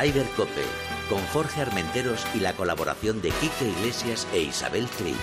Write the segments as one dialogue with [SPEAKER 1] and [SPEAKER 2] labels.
[SPEAKER 1] Ryder Cope, con Jorge Armenteros y la colaboración de Quique Iglesias e Isabel Trillo.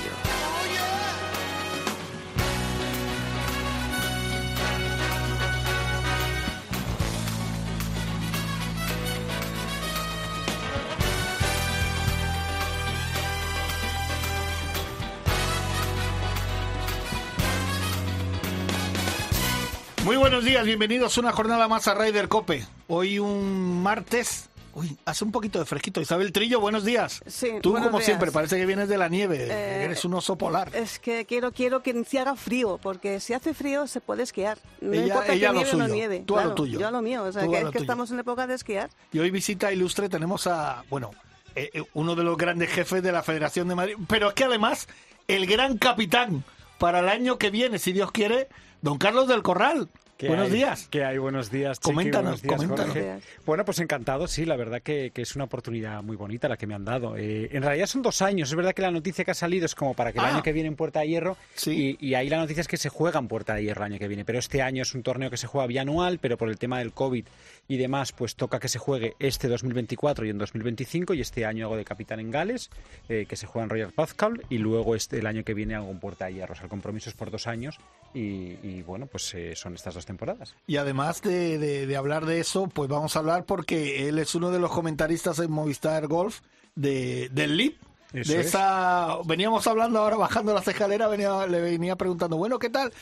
[SPEAKER 2] Muy buenos días, bienvenidos a una jornada más a Ryder Cope. Hoy un martes. Uy, hace un poquito de fresquito. Isabel Trillo, buenos días.
[SPEAKER 3] Sí,
[SPEAKER 2] Tú, como
[SPEAKER 3] días.
[SPEAKER 2] siempre, parece que vienes de la nieve.
[SPEAKER 3] Eh,
[SPEAKER 2] Eres un oso polar.
[SPEAKER 3] Es que quiero quiero que se haga frío, porque si hace frío se puede esquiar. No
[SPEAKER 2] Ella-
[SPEAKER 3] importa
[SPEAKER 2] ella
[SPEAKER 3] que nieve o no nieve.
[SPEAKER 2] tú a lo tuyo.
[SPEAKER 3] Yo a lo mío, o sea,
[SPEAKER 2] Tú
[SPEAKER 3] que es que
[SPEAKER 2] tuyo.
[SPEAKER 3] estamos en época de esquiar.
[SPEAKER 2] Y hoy visita ilustre tenemos a, bueno, eh, eh, uno de los grandes jefes de la Federación de Madrid. Pero es que además, el gran capitán para el año que viene, si Dios quiere, don Carlos del Corral.
[SPEAKER 4] ¿Qué
[SPEAKER 2] Buenos
[SPEAKER 4] hay?
[SPEAKER 2] días.
[SPEAKER 4] ¿Qué hay? Buenos días, Chiqui,
[SPEAKER 2] Coméntanos,
[SPEAKER 4] buenos días,
[SPEAKER 2] coméntanos.
[SPEAKER 4] Bueno, pues encantado, sí, la verdad que, que es una oportunidad muy bonita la que me han dado. Eh, en realidad son dos años, es verdad que la noticia que ha salido es como para que el
[SPEAKER 2] Ah.
[SPEAKER 4] año que viene en Puerta de Hierro,
[SPEAKER 2] Sí.
[SPEAKER 4] y, y ahí la noticia es que se juega en Puerta de Hierro el año que viene, pero este año es un torneo que se juega bianual, pero por el tema del COVID y demás, pues toca que se juegue este 2024 y en 2025, y este año hago de capitán en Gales, eh, que se juega en Royal Pascal, y luego este, el año que viene hago en Puerta de Hierro. O sea, el compromiso es por dos años, y, y, bueno, pues eh, son estas dos temporadas.
[SPEAKER 2] Y además de, de- de hablar de eso, pues vamos a hablar porque él es uno de los comentaristas en Movistar Golf de, del LIP.
[SPEAKER 4] Eso
[SPEAKER 2] de
[SPEAKER 4] es.
[SPEAKER 2] esa veníamos hablando ahora bajando las escaleras venía, le venía preguntando bueno qué tal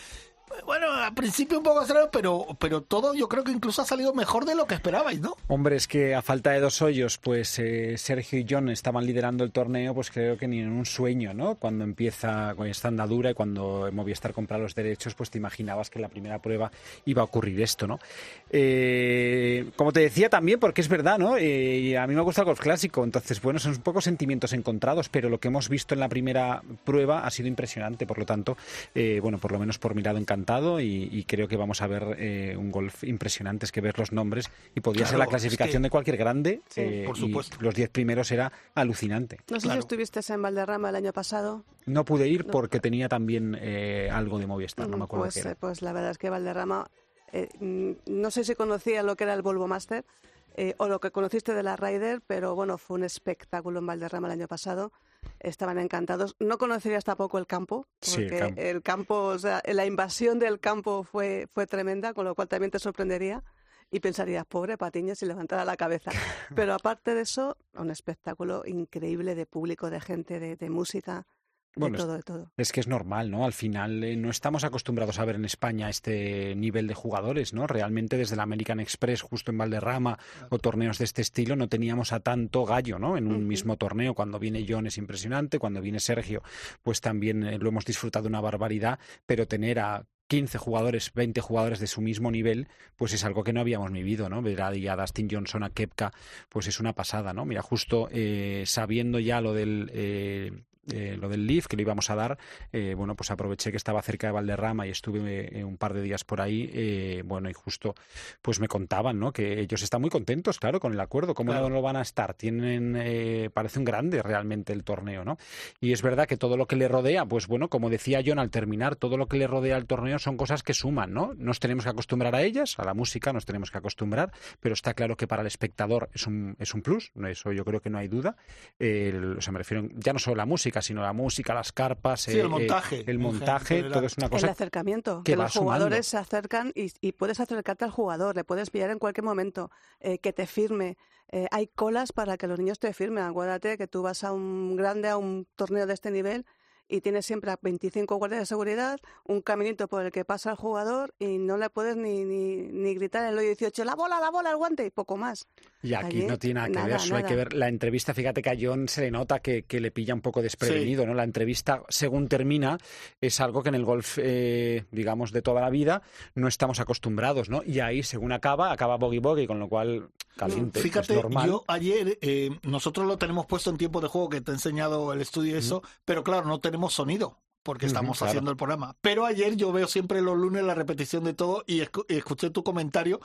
[SPEAKER 2] bueno al principio un poco extraño pero pero todo yo creo que incluso ha salido mejor de lo que esperabais no
[SPEAKER 4] Hombre, es que a falta de dos hoyos, pues eh, Sergio y John estaban liderando el torneo, pues creo que ni en un sueño, ¿no? Cuando empieza con esta andadura y cuando Movistar compra los derechos, pues te imaginabas que en la primera prueba iba a ocurrir esto, ¿no? Eh, como te decía también, porque es verdad, ¿no? Eh, a mí me gusta el golf clásico, entonces, bueno, son un poco sentimientos encontrados, pero lo que hemos visto en la primera prueba ha sido impresionante, por lo tanto, eh, bueno, por lo menos por mi lado encantado y, y creo que vamos a ver eh, un golf impresionante, es que ver los nombres y podría ser
[SPEAKER 2] Claro,
[SPEAKER 4] la
[SPEAKER 2] es
[SPEAKER 4] clasificación
[SPEAKER 2] que-
[SPEAKER 4] de cualquier grande.
[SPEAKER 3] Sí.
[SPEAKER 4] eh,
[SPEAKER 2] Por
[SPEAKER 4] y
[SPEAKER 2] supuesto.
[SPEAKER 4] los 10 primeros era alucinante.
[SPEAKER 3] No sé
[SPEAKER 2] Claro.
[SPEAKER 3] si estuviste en Valderrama el año pasado.
[SPEAKER 4] No pude ir
[SPEAKER 3] No.
[SPEAKER 4] porque tenía también eh, algo de Movistar, no me acuerdo
[SPEAKER 3] pues,
[SPEAKER 4] qué era.
[SPEAKER 3] pues la verdad es que Valderrama, eh, mm, no sé si conocía lo que era el Volvo Master eh, o lo que conociste de la Ryder, pero bueno, fue un espectáculo en Valderrama el año pasado. Estaban encantados. No conocerías tampoco el campo,
[SPEAKER 4] Sí, el
[SPEAKER 3] porque
[SPEAKER 4] campo.
[SPEAKER 3] el campo, o sea, la invasión del campo fue, fue tremenda, con lo cual también te sorprendería y pensarías, pobre Patiño, si levantara la cabeza. Pero aparte de eso, un espectáculo increíble de público, de gente, de, de música,
[SPEAKER 4] Bueno, es-
[SPEAKER 3] todo, de todo.
[SPEAKER 4] Es que es normal, ¿no? Al final eh, no estamos acostumbrados a ver en España este nivel de jugadores, ¿no? Realmente desde la American Express, justo en Valderrama, o torneos de este estilo, no teníamos a tanto gallo, ¿no? En un mismo torneo. Cuando viene John es impresionante, cuando viene Sergio, pues también eh, lo hemos disfrutado una barbaridad, pero tener a 15 jugadores, 20 jugadores de su mismo nivel, pues es algo que no habíamos vivido, ¿no? Ver a Dustin Johnson, a Kepka, pues es una pasada, ¿no? Mira, justo eh, sabiendo ya lo del... eh, eh, lo del Leaf que le íbamos a dar, eh, bueno, pues aproveché que estaba cerca de Valderrama y estuve eh, un par de días por ahí, eh, bueno, y justo pues me contaban, ¿no? Que ellos están muy contentos, claro, con el acuerdo, ¿cómo
[SPEAKER 2] Claro.
[SPEAKER 4] no lo van a estar? Tienen, eh, parece un grande realmente el torneo, ¿no? Y es verdad que todo lo que le rodea, pues bueno, como decía John al terminar, todo lo que le rodea al torneo son cosas que suman, ¿no? Nos tenemos que acostumbrar a ellas, a la música nos tenemos que acostumbrar, pero está claro que para el espectador es un, es un plus, ¿no? eso yo creo que no hay duda. O sea, me refiero ya no solo a la música, sino la música, las carpas,
[SPEAKER 2] Sí, el
[SPEAKER 4] eh,
[SPEAKER 2] montaje,
[SPEAKER 4] eh, el montaje,
[SPEAKER 2] general.
[SPEAKER 4] todo es una
[SPEAKER 3] el
[SPEAKER 4] cosa
[SPEAKER 3] acercamiento,
[SPEAKER 4] que
[SPEAKER 3] los
[SPEAKER 4] sumando.
[SPEAKER 3] jugadores se acercan y, y puedes acercarte al jugador, le puedes pillar en cualquier momento, eh, que te firme. Eh, hay colas para que los niños te firmen. Acuérdate que tú vas a un grande, a un torneo de este nivel y tienes siempre a 25 guardias de seguridad, un caminito por el que pasa el jugador y no le puedes ni, ni, ni gritar en el hoyo 18, la bola, la bola, el guante y poco más.
[SPEAKER 4] Y aquí
[SPEAKER 3] Allí,
[SPEAKER 4] no tiene nada que
[SPEAKER 3] nada,
[SPEAKER 4] ver, eso hay que ver. La entrevista, fíjate que a John se le nota que, que le pilla un poco desprevenido, ¿no? La entrevista, según termina, es algo que en el golf, eh, digamos, de toda la vida no estamos acostumbrados, ¿no? Y ahí, según acaba, acaba bogey bogey, con lo cual caliente,
[SPEAKER 2] Fíjate,
[SPEAKER 4] es normal.
[SPEAKER 2] yo ayer, eh, nosotros lo tenemos puesto en tiempo de juego, que te he enseñado el estudio y eso, pero claro, no tenemos sonido, porque estamos
[SPEAKER 4] claro.
[SPEAKER 2] haciendo el programa. Pero ayer yo veo siempre los lunes la repetición de todo y, escu- y escuché tu comentario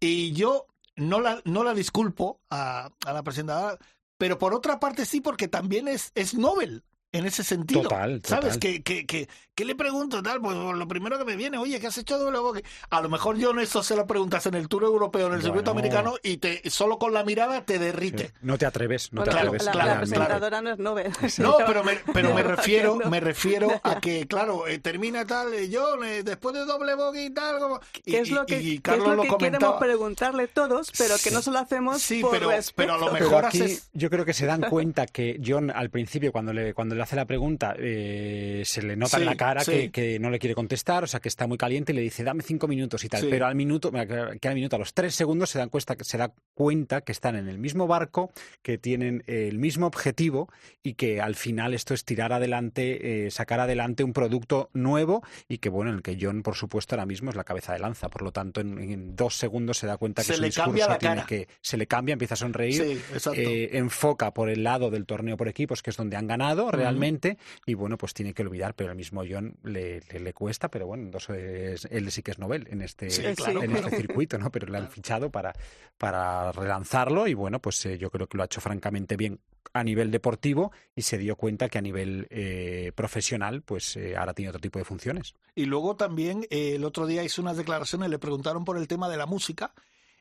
[SPEAKER 2] y yo no la, no la disculpo a, a la presentadora, pero por otra parte sí, porque también es, es Nobel. En ese sentido.
[SPEAKER 4] Total,
[SPEAKER 2] ¿Sabes?
[SPEAKER 4] total.
[SPEAKER 2] Que, que, que, ¿Qué le pregunto? Tal, pues lo primero que me viene, oye, ¿qué has hecho doble bogue? A lo mejor yo en eso se lo preguntas en el Tour Europeo, en el
[SPEAKER 4] Bueno.
[SPEAKER 2] circuito americano, y te solo con la mirada te derrite.
[SPEAKER 4] Sí. No te atreves, no te
[SPEAKER 3] Bueno,
[SPEAKER 2] claro,
[SPEAKER 4] atreves.
[SPEAKER 3] la, la
[SPEAKER 2] claro,
[SPEAKER 4] realmente.
[SPEAKER 3] presentadora no es Nobel.
[SPEAKER 2] No, pero me, pero me refiero, me refiero a que, claro, eh, termina tal, eh, John, eh, después de doble bogey y tal, como... y-
[SPEAKER 3] ¿Qué es lo que,
[SPEAKER 2] y
[SPEAKER 3] qué es
[SPEAKER 2] Carlos
[SPEAKER 3] lo
[SPEAKER 2] lo
[SPEAKER 3] que queremos
[SPEAKER 2] comentaba.
[SPEAKER 3] preguntarle todos, pero que no se lo hacemos
[SPEAKER 2] Sí,
[SPEAKER 3] por
[SPEAKER 2] pero-
[SPEAKER 3] respeto?
[SPEAKER 2] pero a lo
[SPEAKER 4] Pero
[SPEAKER 2] mejor
[SPEAKER 4] aquí
[SPEAKER 2] haces-
[SPEAKER 4] yo creo que se dan cuenta que John al principio cuando le cuando le hace la pregunta eh, se le nota
[SPEAKER 2] Sí,
[SPEAKER 4] en la cara
[SPEAKER 2] sí.
[SPEAKER 4] que, que no le quiere contestar, o sea que está muy caliente y le dice dame cinco minutos y tal,
[SPEAKER 2] Sí.
[SPEAKER 4] pero al minuto que al minuto a los tres segundos se dan cuenta se da cuenta que están en el mismo barco, que tienen el mismo objetivo y que al final esto es tirar adelante, eh, sacar adelante un producto nuevo y que bueno en el que John por supuesto ahora mismo es la cabeza de lanza, por lo tanto en, en dos segundos se da cuenta que
[SPEAKER 2] Se
[SPEAKER 4] su
[SPEAKER 2] le
[SPEAKER 4] discurso
[SPEAKER 2] cambia la
[SPEAKER 4] tiene
[SPEAKER 2] cara.
[SPEAKER 4] que se le cambia, empieza a sonreír eh, enfoca por el lado del torneo por equipos, que es donde han ganado realmente, y bueno, pues tiene que olvidar, pero el mismo John le, le, le cuesta, pero bueno, entonces él sí que es Nobel en este,
[SPEAKER 2] Sí,
[SPEAKER 3] claro,
[SPEAKER 4] en este circuito, ¿no? Pero le han fichado para, para relanzarlo y bueno, pues eh, yo creo que lo ha hecho francamente bien a nivel deportivo y se dio cuenta que a nivel eh, profesional pues eh, ahora tiene otro tipo de funciones.
[SPEAKER 2] Y luego también eh, el otro día hizo unas declaraciones, le preguntaron por el tema de la música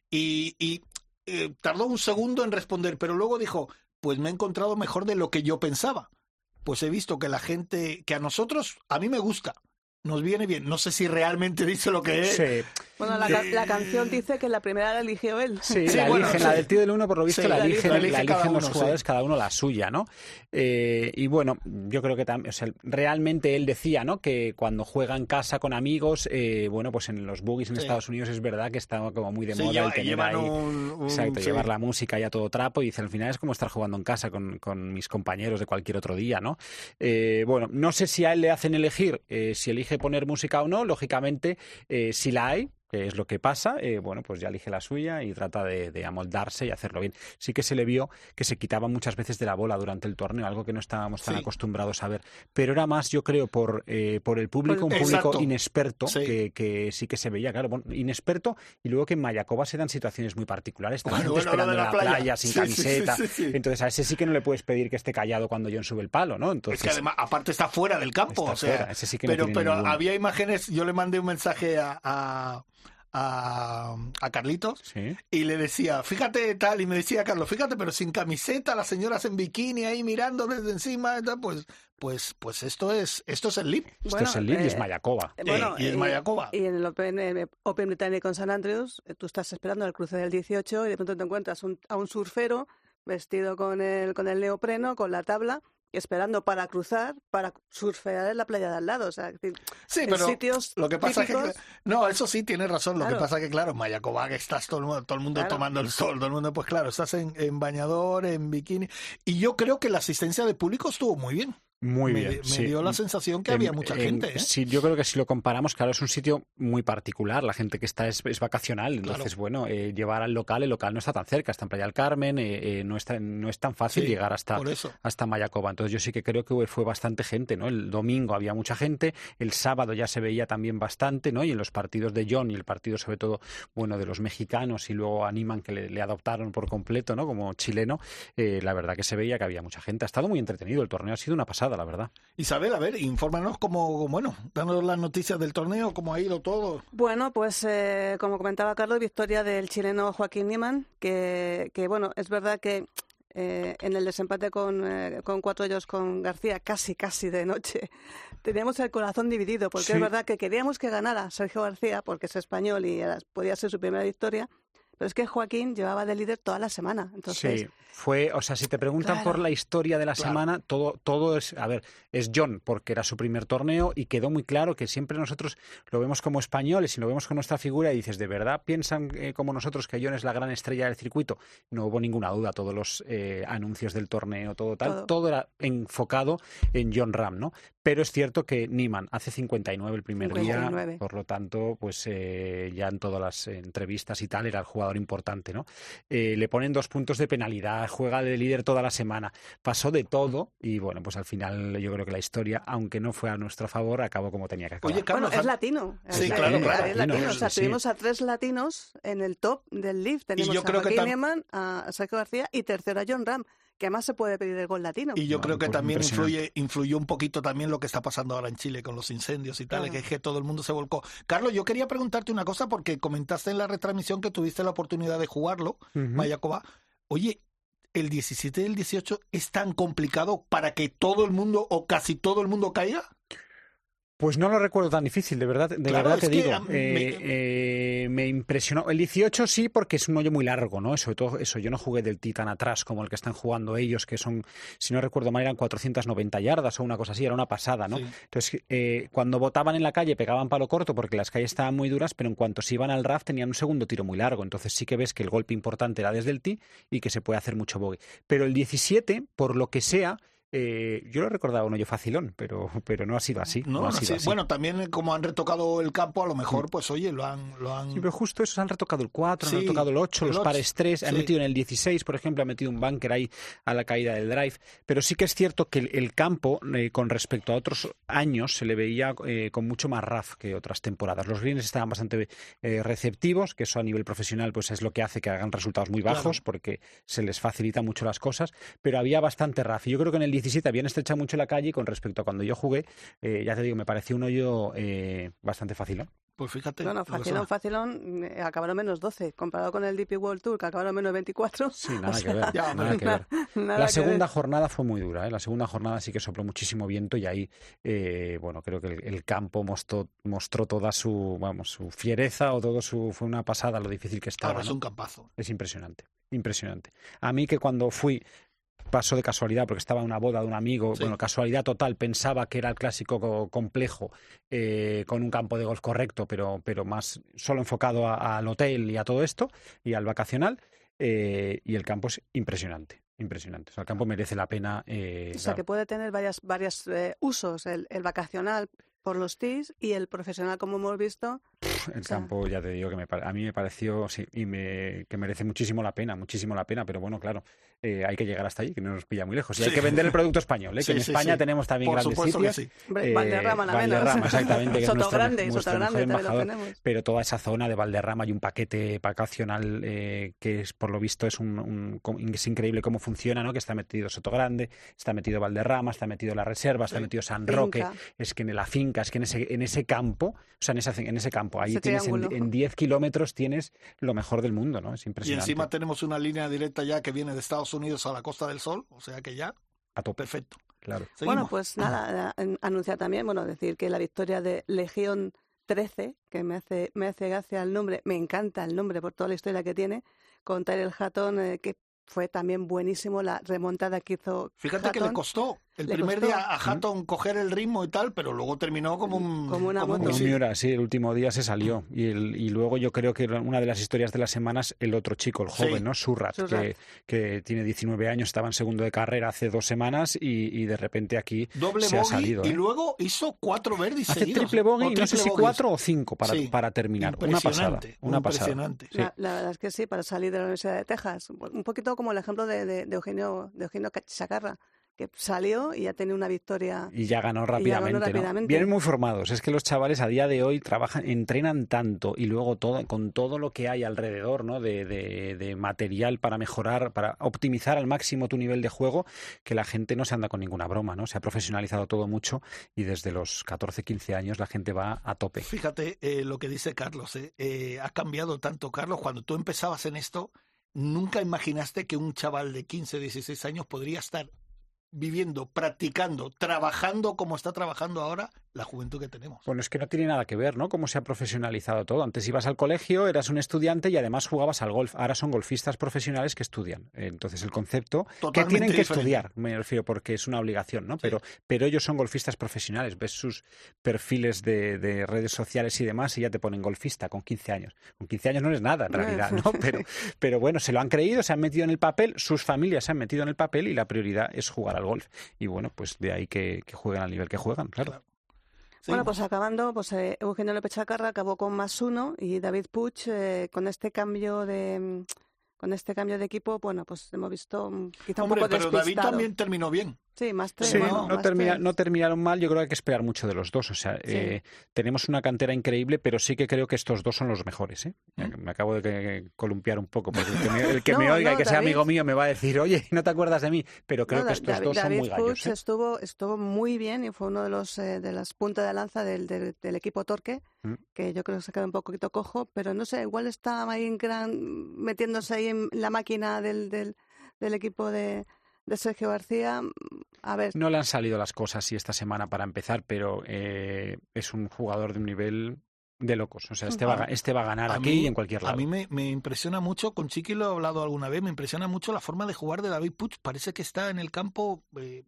[SPEAKER 2] y, y, tardó un segundo en responder, pero luego dijo, pues me he encontrado mejor de lo que yo pensaba. Pues he visto que la gente, que a nosotros, a mí me gusta, nos viene bien. No sé si realmente dice lo que es.
[SPEAKER 4] Sí,
[SPEAKER 3] Bueno, la, ca- la canción dice que la primera la eligió él.
[SPEAKER 4] Sí,
[SPEAKER 2] Sí,
[SPEAKER 4] la
[SPEAKER 2] bueno,
[SPEAKER 4] eligen,
[SPEAKER 2] sí.
[SPEAKER 4] la del tío del uno, por lo visto,
[SPEAKER 2] Sí,
[SPEAKER 4] la
[SPEAKER 2] la
[SPEAKER 4] eligen,
[SPEAKER 2] elige- la
[SPEAKER 4] la
[SPEAKER 2] elige cada
[SPEAKER 4] eligen los
[SPEAKER 2] uno,
[SPEAKER 4] jugadores,
[SPEAKER 2] sí.
[SPEAKER 4] cada uno la suya, ¿no? Eh, y bueno, yo creo que también, o sea, realmente él decía, ¿no? Que cuando juega en casa con amigos, eh, bueno, pues en los boogies en
[SPEAKER 2] Sí.
[SPEAKER 4] Estados Unidos es verdad que está como muy de
[SPEAKER 2] Sí,
[SPEAKER 4] moda
[SPEAKER 2] lleva-
[SPEAKER 4] el tener ahí.
[SPEAKER 2] un- un-
[SPEAKER 4] Exacto,
[SPEAKER 2] sí.
[SPEAKER 4] llevar la música ya todo trapo y dice, al final es como estar jugando en casa con, con mis compañeros de cualquier otro día, ¿no? Eh, bueno, no sé si a él le hacen elegir eh, si elige poner música o no, lógicamente, eh, si la hay, es lo que pasa, eh, bueno, pues ya elige la suya y trata de, de amoldarse y hacerlo bien. Sí que se le vio que se quitaba muchas veces de la bola durante el torneo, algo que no estábamos tan
[SPEAKER 2] Sí.
[SPEAKER 4] acostumbrados a ver, pero era más, yo creo, por, eh, por el público, un público inexperto,
[SPEAKER 2] Sí.
[SPEAKER 4] que, que sí que se veía, claro, bueno, inexperto, y luego que en Mayacoba se dan situaciones muy particulares,
[SPEAKER 2] Bueno, bueno,
[SPEAKER 4] esperando en
[SPEAKER 2] la
[SPEAKER 4] la
[SPEAKER 2] playa.
[SPEAKER 4] playa, sin
[SPEAKER 2] Sí,
[SPEAKER 4] camiseta, entonces a ese sí que no le puedes pedir que esté callado cuando John sube el palo, ¿no?
[SPEAKER 2] Es
[SPEAKER 4] Entonces,
[SPEAKER 2] que además, aparte está fuera del campo. O sea,
[SPEAKER 4] fuera, ese sí que no
[SPEAKER 2] pero
[SPEAKER 4] tiene
[SPEAKER 2] pero
[SPEAKER 4] ningún-
[SPEAKER 2] había imágenes, yo le mandé un mensaje a, a, a, a Carlitos
[SPEAKER 4] sí.
[SPEAKER 2] y le decía, fíjate tal, y me decía Carlos, fíjate, pero sin camiseta, las señoras en bikini ahí mirando desde encima, pues, pues, pues esto es, esto es el lip.
[SPEAKER 4] Esto
[SPEAKER 3] Bueno,
[SPEAKER 4] es el Lille y es
[SPEAKER 3] eh,
[SPEAKER 4] Mayacoba.
[SPEAKER 3] Eh, Bueno,
[SPEAKER 2] Eh, y el Mayacoba.
[SPEAKER 3] Y en el Open, eh, Open británico en San Andrews, eh, tú estás esperando el cruce del 18 y de pronto te encuentras un- a un surfero vestido con el, con el neopreno, con la tabla, esperando para cruzar, para surfear en la playa de al lado. O sea, decir,
[SPEAKER 2] Sí,
[SPEAKER 3] en
[SPEAKER 2] pero
[SPEAKER 3] sitios
[SPEAKER 2] lo que pasa es que no, eso sí tienes razón. Lo que pasa es que claro, en Mayacoba que estás todo el mundo, todo el mundo
[SPEAKER 3] Claro.
[SPEAKER 2] tomando el sol, todo el mundo, pues claro, estás en, en bañador, en bikini, y yo creo que la asistencia de público estuvo muy bien.
[SPEAKER 4] Muy
[SPEAKER 2] me,
[SPEAKER 4] bien.
[SPEAKER 2] me
[SPEAKER 4] sí.
[SPEAKER 2] dio la sensación que
[SPEAKER 4] En-
[SPEAKER 2] había mucha
[SPEAKER 4] en-
[SPEAKER 2] gente. ¿eh?
[SPEAKER 4] Sí, yo creo que si lo comparamos, claro, es un sitio muy particular. La gente que está es, es vacacional. Entonces, bueno, eh, llevar al local, el local no está tan cerca, está en Playa del Carmen, eh, eh, no, está, no es tan fácil
[SPEAKER 2] Sí,
[SPEAKER 4] llegar hasta, hasta Mayacoba. Entonces, yo sí que creo que fue bastante gente, ¿no? El domingo había mucha gente, el sábado ya se veía también bastante, ¿no? Y en los partidos de John y el partido, sobre todo, bueno, de los mexicanos y luego animan que le, le adoptaron por completo, ¿no? Como chileno, la verdad que se veía que había mucha gente. Ha estado muy entretenido el torneo, ha sido una pasada, la verdad.
[SPEAKER 2] Isabel, a ver, infórmanos cómo, bueno, danos las noticias del torneo, cómo ha ido todo.
[SPEAKER 3] Bueno, pues eh, como comentaba Carlos, victoria del chileno Joaquín Niemann, que, que bueno, es verdad que eh, en el desempate con, eh, con cuatro hoyos con García, casi, casi de noche, teníamos el corazón dividido, porque
[SPEAKER 4] Sí.
[SPEAKER 3] es verdad que queríamos que ganara Sergio García, porque es español y era- podía ser su primera victoria, pero es que Joaquín llevaba de líder toda la semana. Entonces,
[SPEAKER 4] Sí, fue, o sea, si te preguntan
[SPEAKER 3] Claro.
[SPEAKER 4] por la historia de la
[SPEAKER 2] Claro.
[SPEAKER 4] semana, todo, todo es, a ver, es John, porque era su primer torneo y quedó muy claro que siempre nosotros lo vemos como españoles y lo vemos con nuestra figura y dices, ¿de verdad piensan eh, como nosotros que John es la gran estrella del circuito? No hubo ninguna duda, todos los eh, anuncios del torneo, todo tal,
[SPEAKER 3] Todo.
[SPEAKER 4] todo. era enfocado en John Ram, ¿no? Pero es cierto que Niman hace 59 el primer
[SPEAKER 3] 59.
[SPEAKER 4] día, por lo tanto, pues eh, ya en todas las entrevistas y tal era el jugador importante, ¿no? Eh, le ponen dos puntos de penalidad, juega de líder toda la semana, pasó de todo y bueno, pues al final yo creo que la historia, aunque no fue a nuestro favor, acabó como tenía que acabar.
[SPEAKER 2] Oye,
[SPEAKER 3] bueno,
[SPEAKER 2] Carlos,
[SPEAKER 3] es latino.
[SPEAKER 2] Sí,
[SPEAKER 3] Es
[SPEAKER 2] claro,
[SPEAKER 3] latino,
[SPEAKER 2] claro.
[SPEAKER 3] es latino. O sea,
[SPEAKER 4] sí.
[SPEAKER 3] tuvimos a tres latinos en el top del Leaf. Tenemos
[SPEAKER 2] yo
[SPEAKER 3] a
[SPEAKER 2] creo
[SPEAKER 3] Joaquín a Sergio García y tercero a John Ram, que además se puede pedir el gol latino.
[SPEAKER 2] Y yo
[SPEAKER 4] No,
[SPEAKER 2] creo que también influye, influyó un poquito también lo que está pasando ahora en Chile con los incendios y tal,
[SPEAKER 3] Claro.
[SPEAKER 2] que es que todo el mundo se volcó. Carlos, yo quería preguntarte una cosa porque comentaste en la retransmisión que tuviste la oportunidad de jugarlo,
[SPEAKER 4] Ujú.
[SPEAKER 2] Mayacoba. Oye, ¿el 17 y el 18 es tan complicado para que todo el mundo o casi todo el mundo caiga?
[SPEAKER 4] Pues no lo recuerdo tan difícil, de verdad, de
[SPEAKER 2] Claro,
[SPEAKER 4] verdad te digo. Eh,
[SPEAKER 2] me-
[SPEAKER 4] eh, me impresionó. El 18 sí, porque es un hoyo muy largo, ¿no? Sobre todo eso, yo no jugué del Titan atrás como el que están jugando ellos, que son, si no recuerdo mal, eran 490 yardas o una cosa así, era una pasada, ¿no?
[SPEAKER 2] Sí.
[SPEAKER 4] Entonces, eh, cuando botaban en la calle pegaban palo corto porque las calles estaban muy duras, pero en cuanto se iban al RAF tenían un segundo tiro muy largo. Entonces sí que ves que el golpe importante era desde el tee y que se puede hacer mucho bogey. Pero el 17, por lo que sea, eh, yo lo recordaba un hoyo facilón, pero, pero no ha sido así.
[SPEAKER 2] No,
[SPEAKER 4] No, ha
[SPEAKER 2] no
[SPEAKER 4] sido
[SPEAKER 2] sé.
[SPEAKER 4] así.
[SPEAKER 2] Bueno, también eh, como han retocado el campo, a lo mejor, pues oye, lo han... Lo han...
[SPEAKER 4] Sí, pero justo esos han retocado el 4,
[SPEAKER 2] Sí,
[SPEAKER 4] han retocado el 8,
[SPEAKER 2] el
[SPEAKER 4] los pares 3, han metido en el 16, por ejemplo, han metido un bunker ahí a la caída del drive. Pero sí que es cierto que el, el campo, eh, con respecto a otros años, se le veía eh, con mucho más RAF que otras temporadas. Los greens estaban bastante receptivos, que eso a nivel profesional pues es lo que hace que hagan resultados muy bajos,
[SPEAKER 2] Claro.
[SPEAKER 4] porque se les facilita mucho las cosas, pero había bastante RAF. Y yo creo que en el 17 habían estrechado mucho la calle y con respecto a cuando yo jugué, eh, ya te digo, me pareció un hoyo eh, bastante fácil. ¿no?
[SPEAKER 2] Pues fíjate.
[SPEAKER 3] No, no, facilón, facilón, eh, acabaron menos 12, comparado con el DP World Tour, que acabaron menos 24.
[SPEAKER 4] Sí, nada que
[SPEAKER 3] sea,
[SPEAKER 4] ver.
[SPEAKER 2] Ya,
[SPEAKER 4] nada
[SPEAKER 2] hombre,
[SPEAKER 4] que ver.
[SPEAKER 3] nada
[SPEAKER 4] La
[SPEAKER 3] que
[SPEAKER 4] segunda
[SPEAKER 3] ver.
[SPEAKER 4] jornada fue muy dura, ¿eh? la segunda jornada sí que sopló muchísimo viento y ahí, eh, bueno, creo que el, el campo mostró, mostró toda su, vamos, su fiereza o todo su, fue una pasada lo difícil que estaba.
[SPEAKER 2] Claro, es
[SPEAKER 4] ¿no?
[SPEAKER 2] un campazo.
[SPEAKER 4] Es impresionante, impresionante. A mí que cuando fui pasó de casualidad porque estaba en una boda de un amigo,
[SPEAKER 2] Sí.
[SPEAKER 4] bueno, casualidad total, pensaba que era el clásico co- complejo eh, con un campo de golf correcto, pero, pero más solo enfocado al hotel y a todo esto y al vacacional eh, y el campo es impresionante, impresionante. O sea, el campo merece la pena. eh,
[SPEAKER 3] O sea,
[SPEAKER 4] claro.
[SPEAKER 3] que puede tener varias, varios eh, usos, el, el vacacional por los TIS y el profesional, como hemos visto.
[SPEAKER 4] El
[SPEAKER 3] O sea-
[SPEAKER 4] campo, ya te digo, que me, a mí me pareció, sí, y me, que merece muchísimo la pena, muchísimo la pena, pero bueno, claro, eh, hay que llegar hasta ahí, que no nos pilla muy lejos. Y hay que vender el producto español, ¿eh?
[SPEAKER 2] Sí,
[SPEAKER 4] que en
[SPEAKER 2] sí,
[SPEAKER 4] España
[SPEAKER 2] sí.
[SPEAKER 4] tenemos también
[SPEAKER 2] Por
[SPEAKER 4] grandes sitios.
[SPEAKER 2] que sí.
[SPEAKER 3] Hombre,
[SPEAKER 4] Eh,
[SPEAKER 3] Valderrama, menos.
[SPEAKER 4] Valderrama, exactamente, que es
[SPEAKER 3] Soto
[SPEAKER 4] nuestro-
[SPEAKER 3] Grande,
[SPEAKER 4] nuestro
[SPEAKER 3] Soto Grande,
[SPEAKER 4] mejor
[SPEAKER 3] también lo
[SPEAKER 4] embajador.
[SPEAKER 3] tenemos.
[SPEAKER 4] pero toda esa zona de Valderrama y un paquete vacacional eh, que es por lo visto es un, es increíble cómo funciona, ¿no? Que está metido Soto Grande, está metido Valderrama, está metido la reserva, está
[SPEAKER 2] Sí.
[SPEAKER 4] metido San Roque,
[SPEAKER 3] Finca.
[SPEAKER 4] es que en la finca, es que en ese, en ese campo, o sea, en, esa, en ese campo, ahí
[SPEAKER 3] Ese
[SPEAKER 4] tienes en,
[SPEAKER 3] triángulo.
[SPEAKER 4] en 10 kilómetros tienes lo mejor del mundo, ¿no? Es
[SPEAKER 2] Y
[SPEAKER 4] impresionante.
[SPEAKER 2] encima tenemos una línea directa ya que viene de Estados Unidos a la Costa del Sol, o sea que ya,
[SPEAKER 4] a tope,
[SPEAKER 2] perfecto.
[SPEAKER 4] claro.
[SPEAKER 3] Bueno, pues nada, eh, anunciar también, bueno, decir que la victoria de Legión 13, que me hace, me hace gracia el nombre, me encanta el nombre por toda la historia que tiene, con Tyrell Hatton, eh, que fue también buenísimo la remontada que hizo
[SPEAKER 2] Fíjate que le
[SPEAKER 3] Hatton.
[SPEAKER 2] costó el primer
[SPEAKER 3] costó.
[SPEAKER 2] día a Hatton coger el ritmo y tal, pero luego terminó como un,
[SPEAKER 3] Como una
[SPEAKER 2] un
[SPEAKER 3] moto.
[SPEAKER 4] Como
[SPEAKER 2] misil.
[SPEAKER 4] Miura, sí, el último día se salió. Y, el, y luego yo creo que una de las historias de las semanas, el otro chico, el joven,
[SPEAKER 2] Sí.
[SPEAKER 4] ¿no? Surrat,
[SPEAKER 3] Surratt.
[SPEAKER 4] Que, que tiene 19 años, estaba en segundo de carrera hace dos semanas y, y de repente aquí
[SPEAKER 2] Doble
[SPEAKER 4] se ha salido.
[SPEAKER 2] y
[SPEAKER 4] ¿eh?
[SPEAKER 2] luego hizo cuatro verdes
[SPEAKER 4] Hace
[SPEAKER 2] seguidos.
[SPEAKER 4] triple bogey, no sé si cuatro o cinco para,
[SPEAKER 2] Sí.
[SPEAKER 4] para terminar. Una pasada.
[SPEAKER 2] Impresionante,
[SPEAKER 4] Una pasada.
[SPEAKER 2] impresionante.
[SPEAKER 4] Sí.
[SPEAKER 3] La, la verdad es que sí, para salir de la Universidad de Texas. Un poquito como el ejemplo de, de, de Eugenio, de Eugenio Chacarra, que salió y ya tenía una victoria.
[SPEAKER 4] Y ya ganó
[SPEAKER 3] Y ya ganó
[SPEAKER 4] rápidamente, ¿no? Vienen muy formados. Es que los chavales a día de hoy trabajan, entrenan tanto y luego todo, con todo lo que hay alrededor, ¿no? De, de- de material para mejorar, para optimizar al máximo tu nivel de juego, que la gente no se anda con ninguna broma, ¿no? Se ha profesionalizado todo mucho y desde los 14, 15 años la gente va a tope.
[SPEAKER 2] Fíjate eh, lo que dice Carlos, eh. Eh, ha cambiado tanto, Carlos. Cuando tú empezabas en esto, nunca imaginaste que un chaval de 15, 16 años podría estar viviendo, practicando, trabajando como está trabajando ahora la juventud que tenemos.
[SPEAKER 4] Bueno, es que no tiene nada que ver, ¿no? Cómo se ha profesionalizado todo. Antes ibas al colegio, eras un estudiante y además jugabas al golf. Ahora son golfistas profesionales que estudian. Entonces el concepto que tienen que
[SPEAKER 2] diferente.
[SPEAKER 4] estudiar, me refiero, porque es una obligación, ¿no? Pero, pero ellos son golfistas profesionales. Ves sus perfiles de, de redes sociales y demás y ya te ponen golfista con 15 años. Con 15 años no eres nada, en realidad, ¿no? Pero, pero bueno, se lo han creído, se han metido en el papel, sus familias se han metido en el papel y la prioridad es jugar al golf. Y bueno, pues de ahí que, que jueguen al nivel que juegan, claro.
[SPEAKER 2] Claro.
[SPEAKER 3] Bueno, pues acabando, pues eh, Eugenio López Chacarra acabó con más uno y David Puch eh, con este cambio de con este cambio de equipo, bueno, pues hemos visto mm, quizá un poco
[SPEAKER 2] pero David
[SPEAKER 3] despistado.
[SPEAKER 2] también terminó bien.
[SPEAKER 3] Sí, más tres.
[SPEAKER 4] Sí,
[SPEAKER 3] ¿no?
[SPEAKER 4] no,
[SPEAKER 3] Más
[SPEAKER 4] termina-
[SPEAKER 3] tres.
[SPEAKER 4] no terminaron mal. Yo creo que hay que esperar mucho de los dos. O sea, eh, tenemos una cantera increíble, pero sí que creo que estos dos son los mejores. ¿eh? Me acabo de que- columpiar un poco, porque el que me, el que
[SPEAKER 3] No,
[SPEAKER 4] me oiga y que sea amigo mío me va a decir, oye, no te acuerdas de mí. Pero creo
[SPEAKER 3] No,
[SPEAKER 4] que estos
[SPEAKER 3] David-
[SPEAKER 4] dos son
[SPEAKER 3] David
[SPEAKER 4] muy gallos. ¿eh?
[SPEAKER 3] estuvo, estuvo muy bien y fue uno de los eh, de las puntas de lanza del, del, del equipo Torque,
[SPEAKER 4] Mm.
[SPEAKER 3] que yo creo que se quedó un poquito cojo, pero no sé, igual está ahí en gran, metiéndose ahí en la máquina del, del, del equipo de, de Sergio García. A ver,
[SPEAKER 4] No le han salido las cosas sí esta semana para empezar, pero eh, es un jugador de un nivel de locos. O sea, este, va, este va a ganar
[SPEAKER 2] A
[SPEAKER 4] aquí
[SPEAKER 2] mí-
[SPEAKER 4] y en cualquier lado.
[SPEAKER 2] A mí me, me impresiona mucho, con Chiqui lo he hablado alguna vez, me impresiona mucho la forma de jugar de David Puig. Parece que está en el campo eh,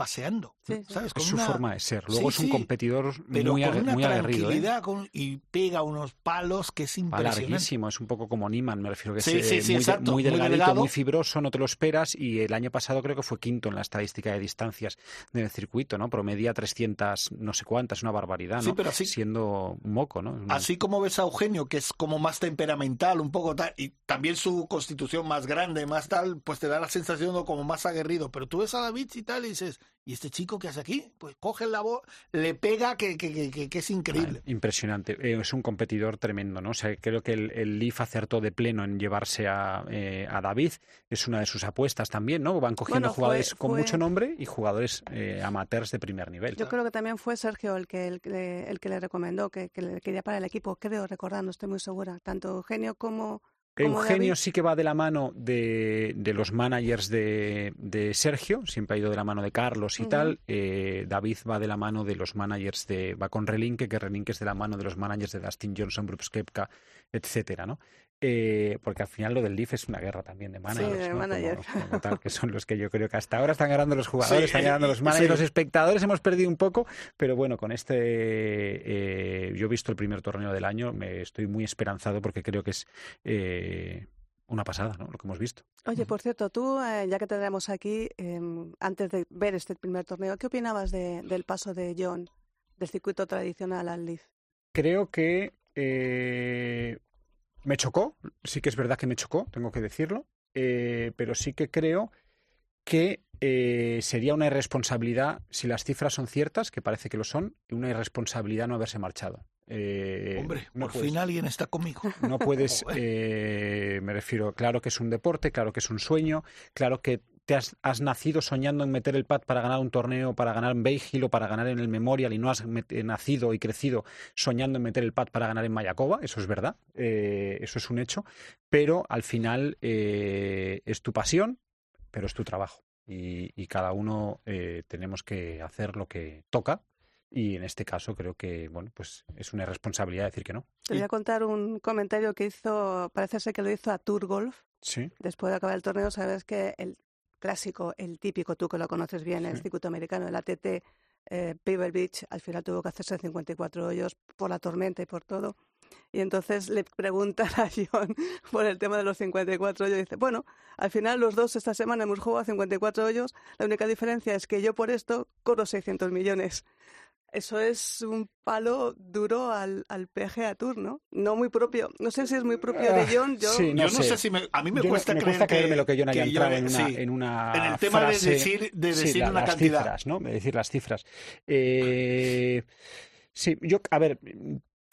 [SPEAKER 2] paseando,
[SPEAKER 3] Sí, sí.
[SPEAKER 2] ¿sabes? Con
[SPEAKER 4] es su
[SPEAKER 2] una-
[SPEAKER 4] forma de ser. Luego
[SPEAKER 2] Sí,
[SPEAKER 4] es un
[SPEAKER 2] sí,
[SPEAKER 4] competidor
[SPEAKER 2] pero
[SPEAKER 4] muy,
[SPEAKER 2] con una
[SPEAKER 4] muy aguerrido. ¿eh?
[SPEAKER 2] con- y pega unos palos que es
[SPEAKER 4] Va
[SPEAKER 2] impresionante.
[SPEAKER 4] larguísimo, es un poco como Niman, me refiero que
[SPEAKER 2] Sí,
[SPEAKER 4] es
[SPEAKER 2] sí,
[SPEAKER 4] eh,
[SPEAKER 2] sí,
[SPEAKER 4] muy, de- muy
[SPEAKER 2] muy
[SPEAKER 4] delgadito,
[SPEAKER 2] delgado.
[SPEAKER 4] muy fibroso, no te lo esperas y el año pasado creo que fue quinto en la estadística de distancias del circuito, ¿no? Promedia 300 no sé cuántas, una barbaridad, ¿no?
[SPEAKER 2] Sí, pero así-
[SPEAKER 4] Siendo un moco, ¿no?
[SPEAKER 2] Así como ves a Eugenio, que es como más temperamental, un poco tal, y también su constitución más grande, más tal, pues te da la sensación de como más aguerrido. Pero tú ves a David y tal y dices, ¿y este chico qué hace aquí? Pues coge la voz, le pega, que, que, que, que- que es increíble.
[SPEAKER 4] Impresionante. Eh, es un competidor tremendo, ¿no? O sea, creo que el, el Leaf acertó de pleno en llevarse a, eh, a David. Es una de sus apuestas también, ¿no? Van cogiendo
[SPEAKER 3] Bueno, fue-
[SPEAKER 4] jugadores con
[SPEAKER 3] fue-
[SPEAKER 4] mucho nombre y jugadores eh, amateurs de primer nivel.
[SPEAKER 3] yo creo que también fue Sergio el que, el, que le- el que le recomendó, que, que le quería para el equipo, creo recordar, no estoy muy segura. Tanto Eugenio como
[SPEAKER 4] Eugenio
[SPEAKER 3] David.
[SPEAKER 4] sí que va de la mano de, de los managers de, de Sergio, siempre ha ido de la mano de Carlos y tal. Eh, David va de la mano de los managers de. va con Relinque, que Relinque es de la mano de los managers de Dustin Johnson, Brooks etcétera, ¿no? Eh, porque al final lo del Leaf es una guerra también de managers,
[SPEAKER 3] de
[SPEAKER 4] ¿no? Como-
[SPEAKER 3] manager.
[SPEAKER 4] como tal, que son los que yo creo que hasta ahora están ganando los jugadores,
[SPEAKER 2] Sí,
[SPEAKER 4] están
[SPEAKER 2] eh,
[SPEAKER 4] ganando los
[SPEAKER 2] sí.
[SPEAKER 4] managers, los espectadores hemos perdido un poco, pero bueno, con este, eh, yo he visto el primer torneo del año, me estoy muy esperanzado porque creo que es eh, una pasada, ¿no? Lo que hemos visto.
[SPEAKER 3] Oye, por cierto, tú, eh, ya que te tenemos aquí, em, antes de ver este primer torneo, ¿qué opinabas de- del paso de John del circuito tradicional al Leaf?
[SPEAKER 4] Creo que eh, me chocó, sí que es verdad que me chocó, tengo que decirlo, eh, pero sí que creo que eh, sería una irresponsabilidad, si las cifras son ciertas, que parece que lo son, una irresponsabilidad no haberse marchado. Eh,
[SPEAKER 2] Hombre,
[SPEAKER 4] no
[SPEAKER 2] por
[SPEAKER 4] puedes-
[SPEAKER 2] fin alguien está conmigo.
[SPEAKER 4] No puedes, eh, me refiero, claro que es un deporte, claro que es un sueño, claro que te has, has nacido soñando en meter el pad para ganar un torneo, para ganar en Hill o para ganar en el Memorial y no has eh, nacido y crecido soñando en meter el pad para ganar en Mayakoba, eso es verdad, eh, eso es un hecho, pero al final eh, es tu pasión, pero es tu trabajo y, y cada uno eh, tenemos que hacer lo que toca. Y en este caso creo que bueno pues es una irresponsabilidad decir que no.
[SPEAKER 3] Te voy a contar un comentario que hizo, parece ser que lo hizo a Tour Golf,
[SPEAKER 4] Sí.
[SPEAKER 3] después de acabar el torneo, sabes que el clásico, el típico, tú que lo conoces bien, el
[SPEAKER 4] Sí.
[SPEAKER 3] circuito americano, el ATT eh, Beach, al final tuvo que hacerse 54 hoyos por la tormenta y por todo. Y entonces le preguntan a John por el tema de los 54 hoyos. Y dice, bueno, al final los dos esta semana hemos jugado a 54 hoyos. La única diferencia es que yo por esto corro 600 millones. Eso es un palo duro al, al PGA Tour, ¿no? No muy propio. No sé si es muy propio de
[SPEAKER 4] Ah,
[SPEAKER 3] John. Yo,
[SPEAKER 4] sí,
[SPEAKER 2] Yo
[SPEAKER 4] no
[SPEAKER 2] no
[SPEAKER 4] sé.
[SPEAKER 2] sé si me, a mí me
[SPEAKER 4] Yo no-
[SPEAKER 2] cuesta
[SPEAKER 4] me
[SPEAKER 2] creer
[SPEAKER 4] cuesta
[SPEAKER 2] que,
[SPEAKER 4] creerme lo que John haya
[SPEAKER 2] que
[SPEAKER 4] entrado
[SPEAKER 2] yo-
[SPEAKER 4] en una,
[SPEAKER 2] sí.
[SPEAKER 4] en una
[SPEAKER 2] En el tema de decir- de
[SPEAKER 4] sí,
[SPEAKER 2] decir
[SPEAKER 4] la-
[SPEAKER 2] una
[SPEAKER 4] las
[SPEAKER 2] cantidad.
[SPEAKER 4] cifras, ¿no? De decir las cifras. Eh, sí, yo, a ver,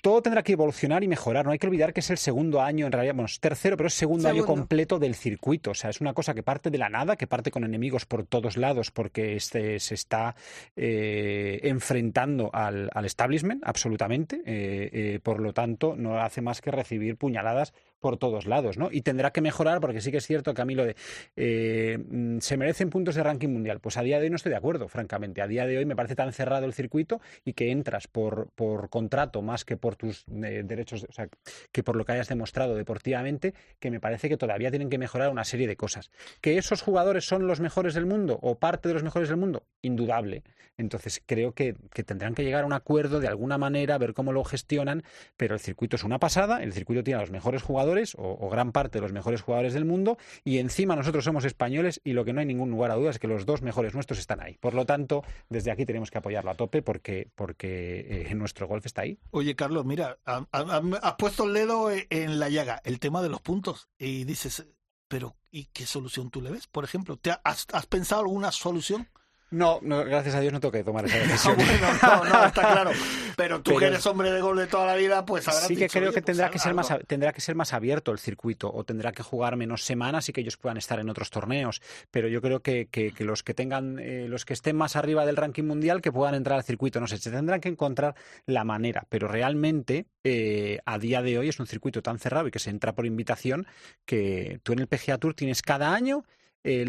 [SPEAKER 4] todo tendrá que evolucionar y mejorar. No hay que olvidar que es el segundo año, en realidad, bueno, es tercero, pero es segundo, año
[SPEAKER 3] Segundo.
[SPEAKER 4] completo del circuito. O sea, es una cosa que parte de la nada, que parte con enemigos por todos lados, porque este se está eh, enfrentando al, al establishment, absolutamente. Eh, eh, por lo tanto, no hace más que recibir puñaladas por todos lados, ¿no? Y tendrá que mejorar, porque sí que es cierto que a mí lo de eh, mm, se merecen puntos de ranking mundial. Pues a día de hoy no estoy de acuerdo, francamente. A día de hoy me parece tan cerrado el circuito y que entras por, por contrato más que por tus eh, derechos, o sea, que por lo que hayas demostrado deportivamente, que me parece que todavía tienen que mejorar una serie de cosas. ¿Que esos jugadores son los mejores del mundo o parte de los mejores del mundo? Indudable. Entonces creo que, que tendrán que llegar a un acuerdo de alguna manera, ver cómo lo gestionan, pero el circuito es una pasada, el circuito tiene a los mejores jugadores o, gran parte de los mejores jugadores del mundo y encima nosotros somos españoles y lo que no hay ningún lugar a dudas es que los dos mejores nuestros están ahí. Por lo tanto, desde aquí tenemos que apoyarlo a tope porque, porque eh, nuestro golf está ahí.
[SPEAKER 2] Oye, Carlos, mira, ha- ha- has puesto el dedo e- en la llaga, el tema de los puntos. Y dices, pero ¿y qué solución tú le ves? Por ejemplo, ¿te ha- has, has pensado alguna solución?
[SPEAKER 4] No, no, gracias a Dios no tengo que tomar esa
[SPEAKER 2] Ah,
[SPEAKER 4] decisión.
[SPEAKER 2] bueno, no, no, está claro. Pero tú
[SPEAKER 4] Pero-
[SPEAKER 2] que eres hombre de gol de toda la vida, pues habrás
[SPEAKER 4] Sí que
[SPEAKER 2] dicho,
[SPEAKER 4] creo
[SPEAKER 2] "Oye,
[SPEAKER 4] que
[SPEAKER 2] pues
[SPEAKER 4] tendrá que ser
[SPEAKER 2] algo".
[SPEAKER 4] más tendrá que ser más abierto el circuito o tendrá que jugar menos semanas y que ellos puedan estar en otros torneos. Pero yo creo que, que- que los que tengan eh, los que estén más arriba del ranking mundial que puedan entrar al circuito. No sé, se tendrán que encontrar la manera. Pero realmente eh, a día de hoy es un circuito tan cerrado y que se entra por invitación que tú en el PGA Tour tienes cada año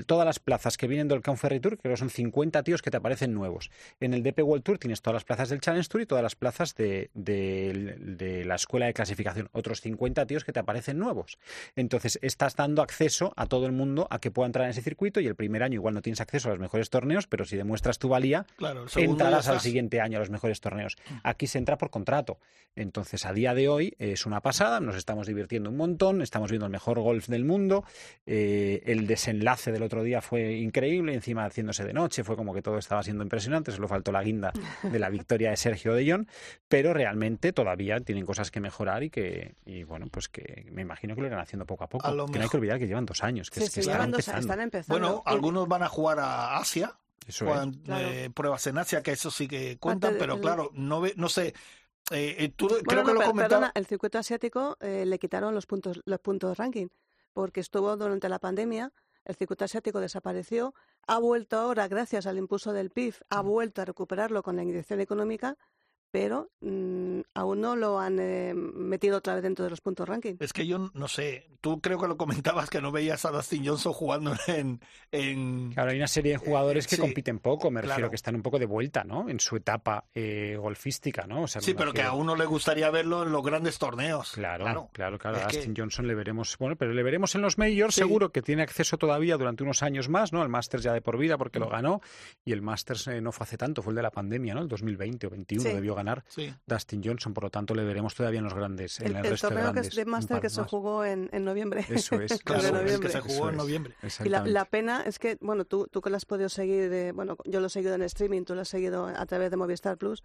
[SPEAKER 4] todas las plazas que vienen del Count Ferry Tour, creo que son 50 tíos que te aparecen nuevos. En el DP World Tour tienes todas las plazas del Challenge Tour y todas las plazas de, de- de la escuela de clasificación. Otros 50 tíos que te aparecen nuevos. Entonces, estás dando acceso a todo el mundo a que pueda entrar en ese circuito y el primer año igual no tienes acceso a los mejores torneos, pero si demuestras tu valía,
[SPEAKER 2] Claro,
[SPEAKER 4] entrarás al siguiente año a los mejores torneos. Aquí se entra por contrato. Entonces, a día de hoy es una pasada, nos estamos divirtiendo un montón, estamos viendo el mejor golf del mundo. eh, el desenlace del otro día fue increíble, encima haciéndose de noche, fue como que todo estaba siendo impresionante, solo faltó la guinda de la victoria de Sergio de Jong, pero realmente todavía tienen cosas que mejorar y que, y bueno, pues que me imagino que lo irán haciendo poco a poco.
[SPEAKER 2] A lo
[SPEAKER 4] que no hay que olvidar que llevan dos años, que,
[SPEAKER 3] Sí,
[SPEAKER 4] es- que
[SPEAKER 3] sí,
[SPEAKER 4] están
[SPEAKER 3] llevan dos-
[SPEAKER 4] empezando.
[SPEAKER 3] están empezando.
[SPEAKER 2] Bueno, algunos van a jugar a Asia,
[SPEAKER 4] Eso
[SPEAKER 2] juegan
[SPEAKER 4] es.
[SPEAKER 3] Claro.
[SPEAKER 2] eh, pruebas en Asia, que eso sí que cuentan,
[SPEAKER 3] Antes
[SPEAKER 2] pero
[SPEAKER 3] el-
[SPEAKER 2] claro, no ve, no sé. eh, eh, tú
[SPEAKER 3] Bueno,
[SPEAKER 2] creo
[SPEAKER 3] no,
[SPEAKER 2] que lo
[SPEAKER 3] per-
[SPEAKER 2] comentaba.
[SPEAKER 3] perdona, el circuito asiático eh, le quitaron los puntos, los puntos ranking, porque estuvo durante la pandemia, el circuito asiático desapareció, ha vuelto ahora, gracias al impulso del PIB, ha vuelto a recuperarlo con la inyección económica, pero mm, aún no lo han eh, metido otra vez dentro de los puntos ranking.
[SPEAKER 2] Es que yo no sé, tú creo que lo comentabas que no veías a Dustin Johnson jugando en... en...
[SPEAKER 4] Claro, hay una serie de jugadores que
[SPEAKER 2] Sí,
[SPEAKER 4] compiten poco, me refiero que están un poco de vuelta, ¿no? En su etapa eh, golfística, ¿no? O sea,
[SPEAKER 2] Sí, pero que a uno le gustaría verlo en los grandes torneos.
[SPEAKER 4] Claro, claro, claro. A
[SPEAKER 2] que-
[SPEAKER 4] Dustin Johnson le veremos, bueno, pero le veremos en los majors,
[SPEAKER 2] Sí.
[SPEAKER 4] seguro que tiene acceso todavía durante unos años más, ¿no? El Masters ya de por vida porque
[SPEAKER 2] Mm.
[SPEAKER 4] lo ganó y el Masters eh, no fue hace tanto, fue el de la pandemia, ¿no? El 2020 o 21
[SPEAKER 3] Sí.
[SPEAKER 4] debió ganar
[SPEAKER 2] Sí.
[SPEAKER 4] Dustin Johnson, por lo tanto le veremos todavía en los grandes, en
[SPEAKER 3] El,
[SPEAKER 4] el,
[SPEAKER 3] el
[SPEAKER 4] resto de
[SPEAKER 3] torneo que
[SPEAKER 4] grandes.
[SPEAKER 3] es de que se
[SPEAKER 4] más.
[SPEAKER 3] jugó en, en noviembre.
[SPEAKER 4] Eso es,
[SPEAKER 3] el de
[SPEAKER 2] Claro, es que
[SPEAKER 3] noviembre.
[SPEAKER 2] se jugó
[SPEAKER 4] Eso
[SPEAKER 2] en noviembre.
[SPEAKER 3] Y la, pena es que, bueno, tú, tú que lo has podido seguir, de, bueno, yo lo he seguido en streaming, tú lo has seguido a través de Movistar Plus,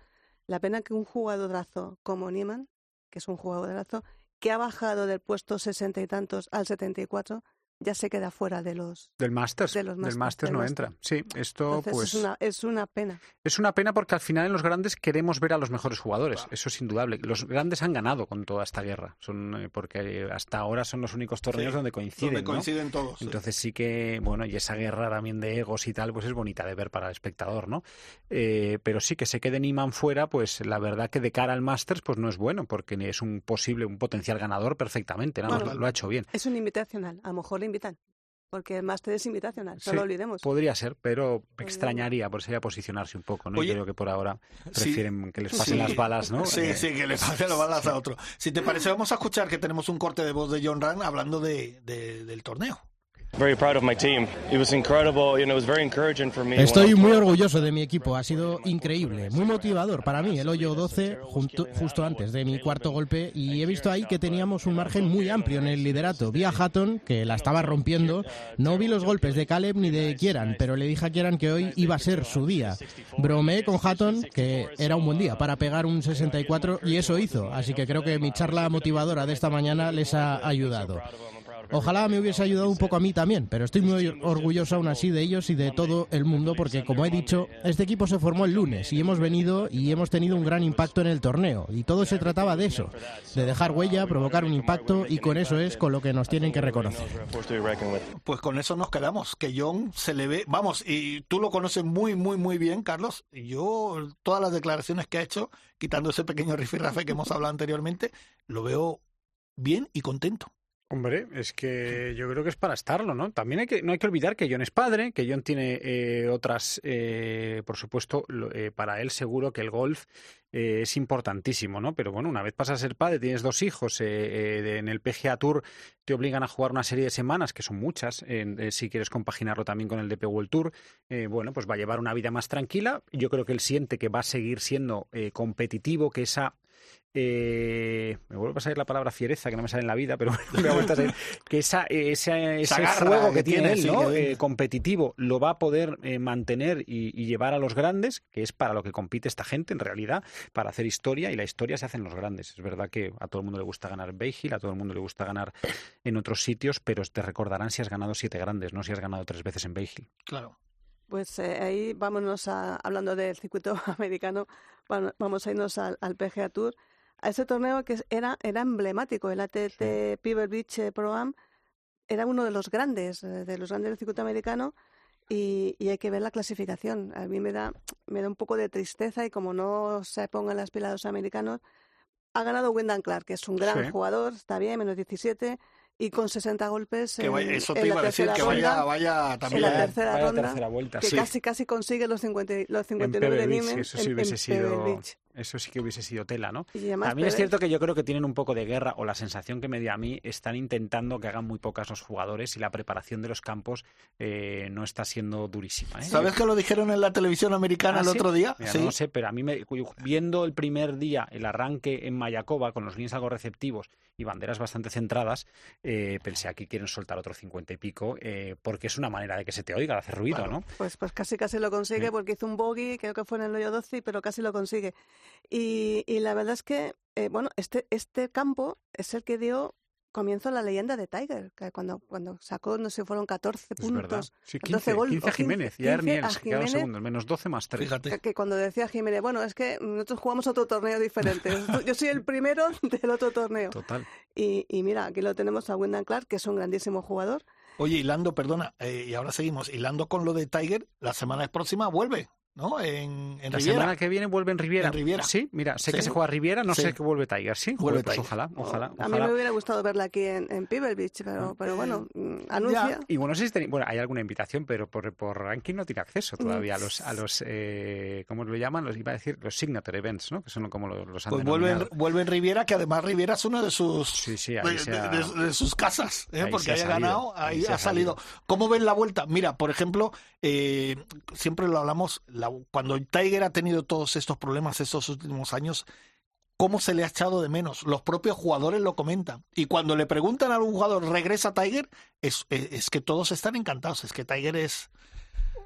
[SPEAKER 3] la pena que un jugadorazo como Nieman, que es un jugadorazo, que ha bajado del puesto sesenta y tantos al 74, ya se queda fuera de los...
[SPEAKER 4] Del
[SPEAKER 3] de los
[SPEAKER 4] del
[SPEAKER 3] del
[SPEAKER 4] no entra. Sí, esto
[SPEAKER 3] Entonces
[SPEAKER 4] pues
[SPEAKER 3] es, una, es una pena.
[SPEAKER 4] Es una pena porque al final en los grandes queremos ver a los mejores jugadores. Eso es indudable. Los grandes han ganado con toda esta guerra. Son eh, porque hasta ahora son los únicos torneos
[SPEAKER 2] Sí,
[SPEAKER 4] donde coinciden.
[SPEAKER 2] Donde
[SPEAKER 4] ¿no?
[SPEAKER 2] coinciden todos.
[SPEAKER 4] Entonces sí que, bueno, y esa guerra también de egos y tal, pues es bonita de ver para el espectador, ¿no? Eh, pero sí que se quede Niman fuera, pues la verdad que de cara al Masters, pues no es bueno, porque es un posible, un potencial ganador perfectamente, nada más
[SPEAKER 3] Bueno.
[SPEAKER 4] lo ha hecho bien.
[SPEAKER 3] Es un invitacional, a lo mejor le invitan, porque el máster es invitacional, no
[SPEAKER 4] Sí,
[SPEAKER 3] lo olvidemos.
[SPEAKER 4] Podría ser, pero
[SPEAKER 3] Podría.
[SPEAKER 4] extrañaría, por sería posicionarse un poco, ¿no?
[SPEAKER 2] Oye,
[SPEAKER 4] y creo que por ahora
[SPEAKER 2] sí,
[SPEAKER 4] prefieren que les pasen
[SPEAKER 2] sí.
[SPEAKER 4] las balas, ¿no?
[SPEAKER 2] Sí,
[SPEAKER 4] Eh,
[SPEAKER 2] sí, que le pasen las balas a otro. Si te parece, vamos a escuchar que tenemos un corte de voz de John Rand hablando de, de- del torneo.
[SPEAKER 5] Very proud of my team. It was incredible. You know, it was very encouraging for me. when
[SPEAKER 6] Estoy muy orgulloso de mi equipo, ha sido increíble, muy motivador para mí el hoyo 12 junto- justo antes de mi cuarto golpe y he visto ahí que teníamos un margen muy amplio en el liderato. Vi a Hatton que la estaba rompiendo, no vi los golpes de Caleb ni de Kieran, pero le dije a Kieran que hoy iba a ser su día. Bromeé con Hatton que era un buen día para pegar un 64 y eso hizo, así que creo que mi charla motivadora de esta mañana les ha ayudado. Ojalá me hubiese ayudado un poco a mí también, pero estoy muy orgulloso aún así de ellos y de todo el mundo porque, como he dicho, este equipo se formó el lunes y hemos venido y hemos tenido un gran impacto en el torneo. Y todo se trataba de eso, de dejar huella, provocar un impacto y con eso es con lo que nos tienen que reconocer.
[SPEAKER 2] Pues con eso nos quedamos, que John se le ve, vamos, y tú lo conoces muy, muy, muy bien, Carlos. y Yo, todas las declaraciones que ha hecho, quitando ese pequeño rifirrafe que hemos hablado anteriormente, lo veo bien y contento.
[SPEAKER 4] Hombre, es que yo creo que es para estarlo, ¿no? También hay que, no hay que olvidar que John es padre, que John tiene eh, otras, eh, por supuesto, lo- eh, para él seguro que el golf eh, es importantísimo, ¿no? Pero bueno, una vez pasas a ser padre, tienes dos hijos, eh, en el PGA Tour te obligan a jugar una serie de semanas, que son muchas, si quieres compaginarlo también con el DP World Tour, bueno, pues va a llevar una vida más tranquila. Yo creo que él siente que va a seguir siendo competitivo, que esa eh, me vuelve a salir la palabra fiereza, que no me sale en la vida, pero me ha vuelto a salir, que esa, ese, fuego
[SPEAKER 2] que
[SPEAKER 4] que tiene
[SPEAKER 2] tiene,
[SPEAKER 4] él,
[SPEAKER 2] sí,
[SPEAKER 4] ¿no?
[SPEAKER 2] que-
[SPEAKER 4] Eh, competitivo, lo va a poder eh, mantener y, y llevar a los grandes, que es para lo que compite esta gente en realidad, para hacer historia, y la historia se hace en los grandes. Es verdad que a todo el mundo le gusta ganar en Bay Hill, a todo el mundo le gusta ganar en otros sitios, pero te recordarán si has ganado siete grandes, no si has ganado tres veces en Bay Hill.
[SPEAKER 2] Claro.
[SPEAKER 3] Pues eh, ahí vámonos a, hablando del circuito americano, bueno, vamos a irnos al, al PGA Tour, a ese torneo que era, era emblemático, el ATT Pebble Beach eh, Pro Am, era uno de los grandes, eh, de los grandes del circuito americano, y, y hay que ver la clasificación. A mí me da, me da un poco de tristeza y como no se pongan las pilas los americanos, ha ganado Wyndham Clark, que es un gran
[SPEAKER 4] Sí.
[SPEAKER 3] jugador, está bien, menos 17, y con 60 golpes
[SPEAKER 2] Que
[SPEAKER 3] en,
[SPEAKER 2] vaya- eso
[SPEAKER 3] en
[SPEAKER 2] te
[SPEAKER 3] la
[SPEAKER 2] iba a decir,
[SPEAKER 3] tercera
[SPEAKER 2] que vaya,
[SPEAKER 3] ronda,
[SPEAKER 2] vaya
[SPEAKER 3] en
[SPEAKER 2] también.
[SPEAKER 3] la
[SPEAKER 4] Vaya-
[SPEAKER 3] tercera
[SPEAKER 4] vaya
[SPEAKER 3] ronda,
[SPEAKER 4] tercera vuelta,
[SPEAKER 3] que
[SPEAKER 4] sí.
[SPEAKER 3] casi casi consigue los, 50, y- los
[SPEAKER 4] En
[SPEAKER 3] 59 de
[SPEAKER 4] Pebble Beach, eso
[SPEAKER 3] en-
[SPEAKER 4] sí
[SPEAKER 3] en
[SPEAKER 4] hubiese sido
[SPEAKER 3] Beach.
[SPEAKER 4] Eso sí que hubiese sido tela, ¿no?
[SPEAKER 3] Y además
[SPEAKER 4] También es cierto que yo creo que tienen un poco de guerra o la sensación que me dio a mí están intentando que hagan muy pocas los jugadores y la preparación de los campos eh, no está siendo durísima. ¿eh?
[SPEAKER 2] ¿Sabes que lo dijeron en la televisión americana
[SPEAKER 4] Ah,
[SPEAKER 2] el
[SPEAKER 4] ¿sí?
[SPEAKER 2] otro día?
[SPEAKER 4] Mira,
[SPEAKER 2] sí.
[SPEAKER 4] No sé, pero a mí me, viendo el primer día el arranque en Mayacoba con los greens algo receptivos y banderas bastante centradas, eh, pensé aquí quieren soltar otro 50 y pico eh, porque es una manera de que se te oiga, de hacer ruido. ¿no?
[SPEAKER 3] Pues, pues casi casi lo consigue
[SPEAKER 4] Sí.
[SPEAKER 3] porque hizo un bogey, creo que fue en el hoyo 12, pero casi lo consigue. Y, y la verdad es que, eh, bueno, este, este campo es el que dio comienzo a la leyenda de Tiger, que cuando, cuando sacó, no sé, fueron 14
[SPEAKER 4] Es verdad.
[SPEAKER 3] puntos.
[SPEAKER 4] Sí,
[SPEAKER 3] 14
[SPEAKER 4] 15,
[SPEAKER 3] gol-
[SPEAKER 4] 15
[SPEAKER 3] o
[SPEAKER 4] a Jiménez y a
[SPEAKER 3] 15
[SPEAKER 4] Ernie
[SPEAKER 3] a
[SPEAKER 4] Els, que quedaron
[SPEAKER 3] Jiménez.
[SPEAKER 4] segundos, menos 12 más 3.
[SPEAKER 2] Fíjate.
[SPEAKER 3] Que, que cuando decía Jiménez, bueno, es que nosotros jugamos otro torneo diferente. Yo soy el primero del otro torneo.
[SPEAKER 4] Total.
[SPEAKER 3] Y, y mira, aquí lo tenemos a Wyndham Clark, que es un grandísimo jugador.
[SPEAKER 2] Oye, hilando, perdona, eh, y ahora seguimos, hilando con lo de Tiger, la semana próxima vuelve, ¿no? En, en
[SPEAKER 4] La
[SPEAKER 2] Riviera.
[SPEAKER 4] semana que viene vuelve en Riviera.
[SPEAKER 2] En Riviera.
[SPEAKER 4] Sí, mira, sé
[SPEAKER 2] Sí.
[SPEAKER 4] que se juega Riviera, no
[SPEAKER 2] Sí.
[SPEAKER 4] sé que vuelve Tiger, sí.
[SPEAKER 2] Vuelve
[SPEAKER 4] pues
[SPEAKER 2] Tiger.
[SPEAKER 4] ojalá, ojalá,
[SPEAKER 3] a mí me hubiera gustado verla aquí en, en Pebble Beach, pero, pero bueno, mm, anuncia.
[SPEAKER 4] Y bueno, no sé si teni- bueno, hay alguna invitación, pero por, por ranking no tiene acceso
[SPEAKER 3] Mm.
[SPEAKER 4] todavía a los, a los eh, ¿cómo lo llaman? Los iba a decir los signature events, ¿no? Que son como los, los han
[SPEAKER 2] Pues vuelve, vuelve en Riviera, que además Riviera es una de sus
[SPEAKER 4] Sí, sí,
[SPEAKER 2] de,
[SPEAKER 4] ahí se ha-
[SPEAKER 2] de- de- de sus casas, ¿eh?
[SPEAKER 4] ahí
[SPEAKER 2] porque haya
[SPEAKER 4] salido,
[SPEAKER 2] ganado,
[SPEAKER 4] ahí ha
[SPEAKER 2] ha salido. ¿Cómo ven la vuelta? Mira, por ejemplo, eh, siempre lo hablamos, cuando Tiger ha tenido todos estos problemas estos últimos años, ¿cómo se le ha echado de menos? Los propios jugadores lo comentan. Y cuando le preguntan a algún jugador, ¿regresa Tiger? Es, es, es que todos están encantados, es que Tiger es...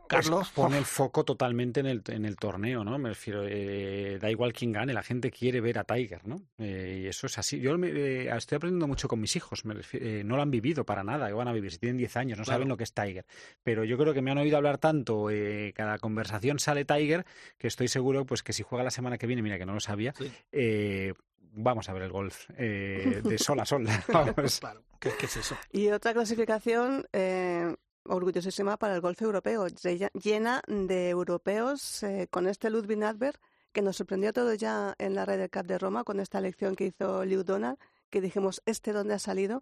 [SPEAKER 2] Carlos,
[SPEAKER 4] Pues pone el foco totalmente en el, en el torneo, ¿no? Me refiero, eh, da igual quién gane, la gente quiere ver a Tiger, ¿no? Eh, y eso es así. Yo me- eh, estoy aprendiendo mucho con mis hijos, me refiero- eh, no lo han vivido para nada, que van a vivir, si tienen 10 años, no
[SPEAKER 2] Claro.
[SPEAKER 4] saben lo que es Tiger. Pero yo creo que me han oído hablar tanto, eh, cada conversación sale Tiger, que estoy seguro pues que si juega la semana que viene, mira que no lo sabía,
[SPEAKER 2] Sí.
[SPEAKER 4] eh, vamos a ver el golf eh, de sol a sol. vamos.
[SPEAKER 2] Claro, ¿qué, qué es eso?
[SPEAKER 3] Y otra clasificación eh, orgullosísima para el golf europeo, lle- llena de europeos eh, con este Ludwig Nadberg, que nos sorprendió a todos ya en la Ryder Cup de Roma con esta elección que hizo Liu Donald, que dijimos, ¿este dónde ha salido?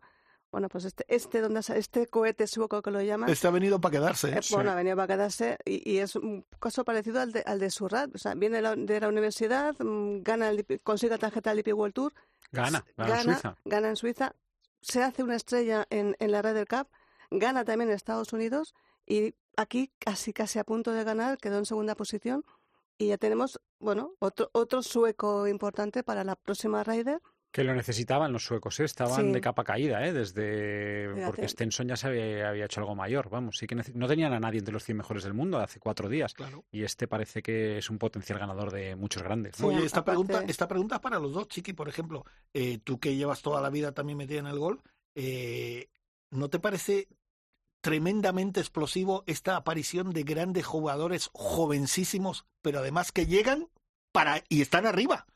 [SPEAKER 3] Bueno, pues este, este, donde este cohete sueco que lo llaman,
[SPEAKER 2] Este ha venido para quedarse. ¿eh?
[SPEAKER 3] eh, bueno, ha venido para quedarse y, y es un caso parecido al de, al de Surratt. O sea, viene de la, de la universidad, mm, gana el, consigue la tarjeta del DP World Tour,
[SPEAKER 4] Gana, gana, Suiza.
[SPEAKER 3] gana en Suiza, se hace una estrella en, en la Ryder Cup, gana también en Estados Unidos y aquí casi casi a punto de ganar, quedó en segunda posición y ya tenemos, bueno, otro otro sueco importante para la próxima Ryder.
[SPEAKER 4] Que lo necesitaban los suecos, ¿eh? estaban
[SPEAKER 3] Sí.
[SPEAKER 4] de capa caída, ¿eh? desde
[SPEAKER 3] Fíjate.
[SPEAKER 4] porque Stenson ya se había, había hecho algo mayor, vamos, sí que nece- no tenían a nadie entre los 100 mejores del mundo hace cuatro días
[SPEAKER 2] Claro.
[SPEAKER 4] y este parece que es un potencial ganador de muchos grandes.
[SPEAKER 3] Sí,
[SPEAKER 4] ¿no?
[SPEAKER 2] Oye, esta
[SPEAKER 3] aparte-
[SPEAKER 2] pregunta, esta pregunta es para los dos, Chiqui, por ejemplo, eh, tú que llevas toda la vida también metida en el gol, eh, ¿no te parece tremendamente explosivo esta aparición de grandes jugadores jovencísimos, pero además que llegan para y están arriba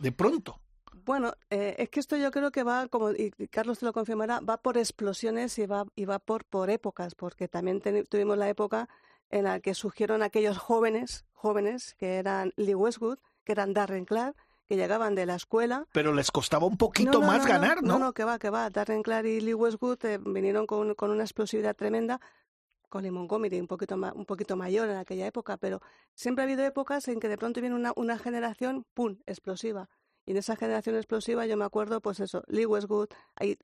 [SPEAKER 2] de pronto?
[SPEAKER 3] Bueno, eh, es que esto yo creo que va, como y Carlos te lo confirmará, va por explosiones y va, y va por, por épocas, porque también tuvimos la época en la que surgieron aquellos jóvenes, jóvenes que eran Lee Westwood, que eran Darren Clark, que llegaban de la escuela.
[SPEAKER 2] Pero les costaba un poquito
[SPEAKER 3] No, no,
[SPEAKER 2] más
[SPEAKER 3] no,
[SPEAKER 2] ganar, ¿no?
[SPEAKER 3] No, no, que va, que va. Darren Clark y Lee Westwood eh, vinieron con, con una explosividad tremenda. Colin Montgomery un poquito, ma- un poquito mayor en aquella época, pero siempre ha habido épocas en que de pronto viene una, una generación, ¡pum!, explosiva. Y en esa generación explosiva yo me acuerdo, pues eso, Lee Westwood,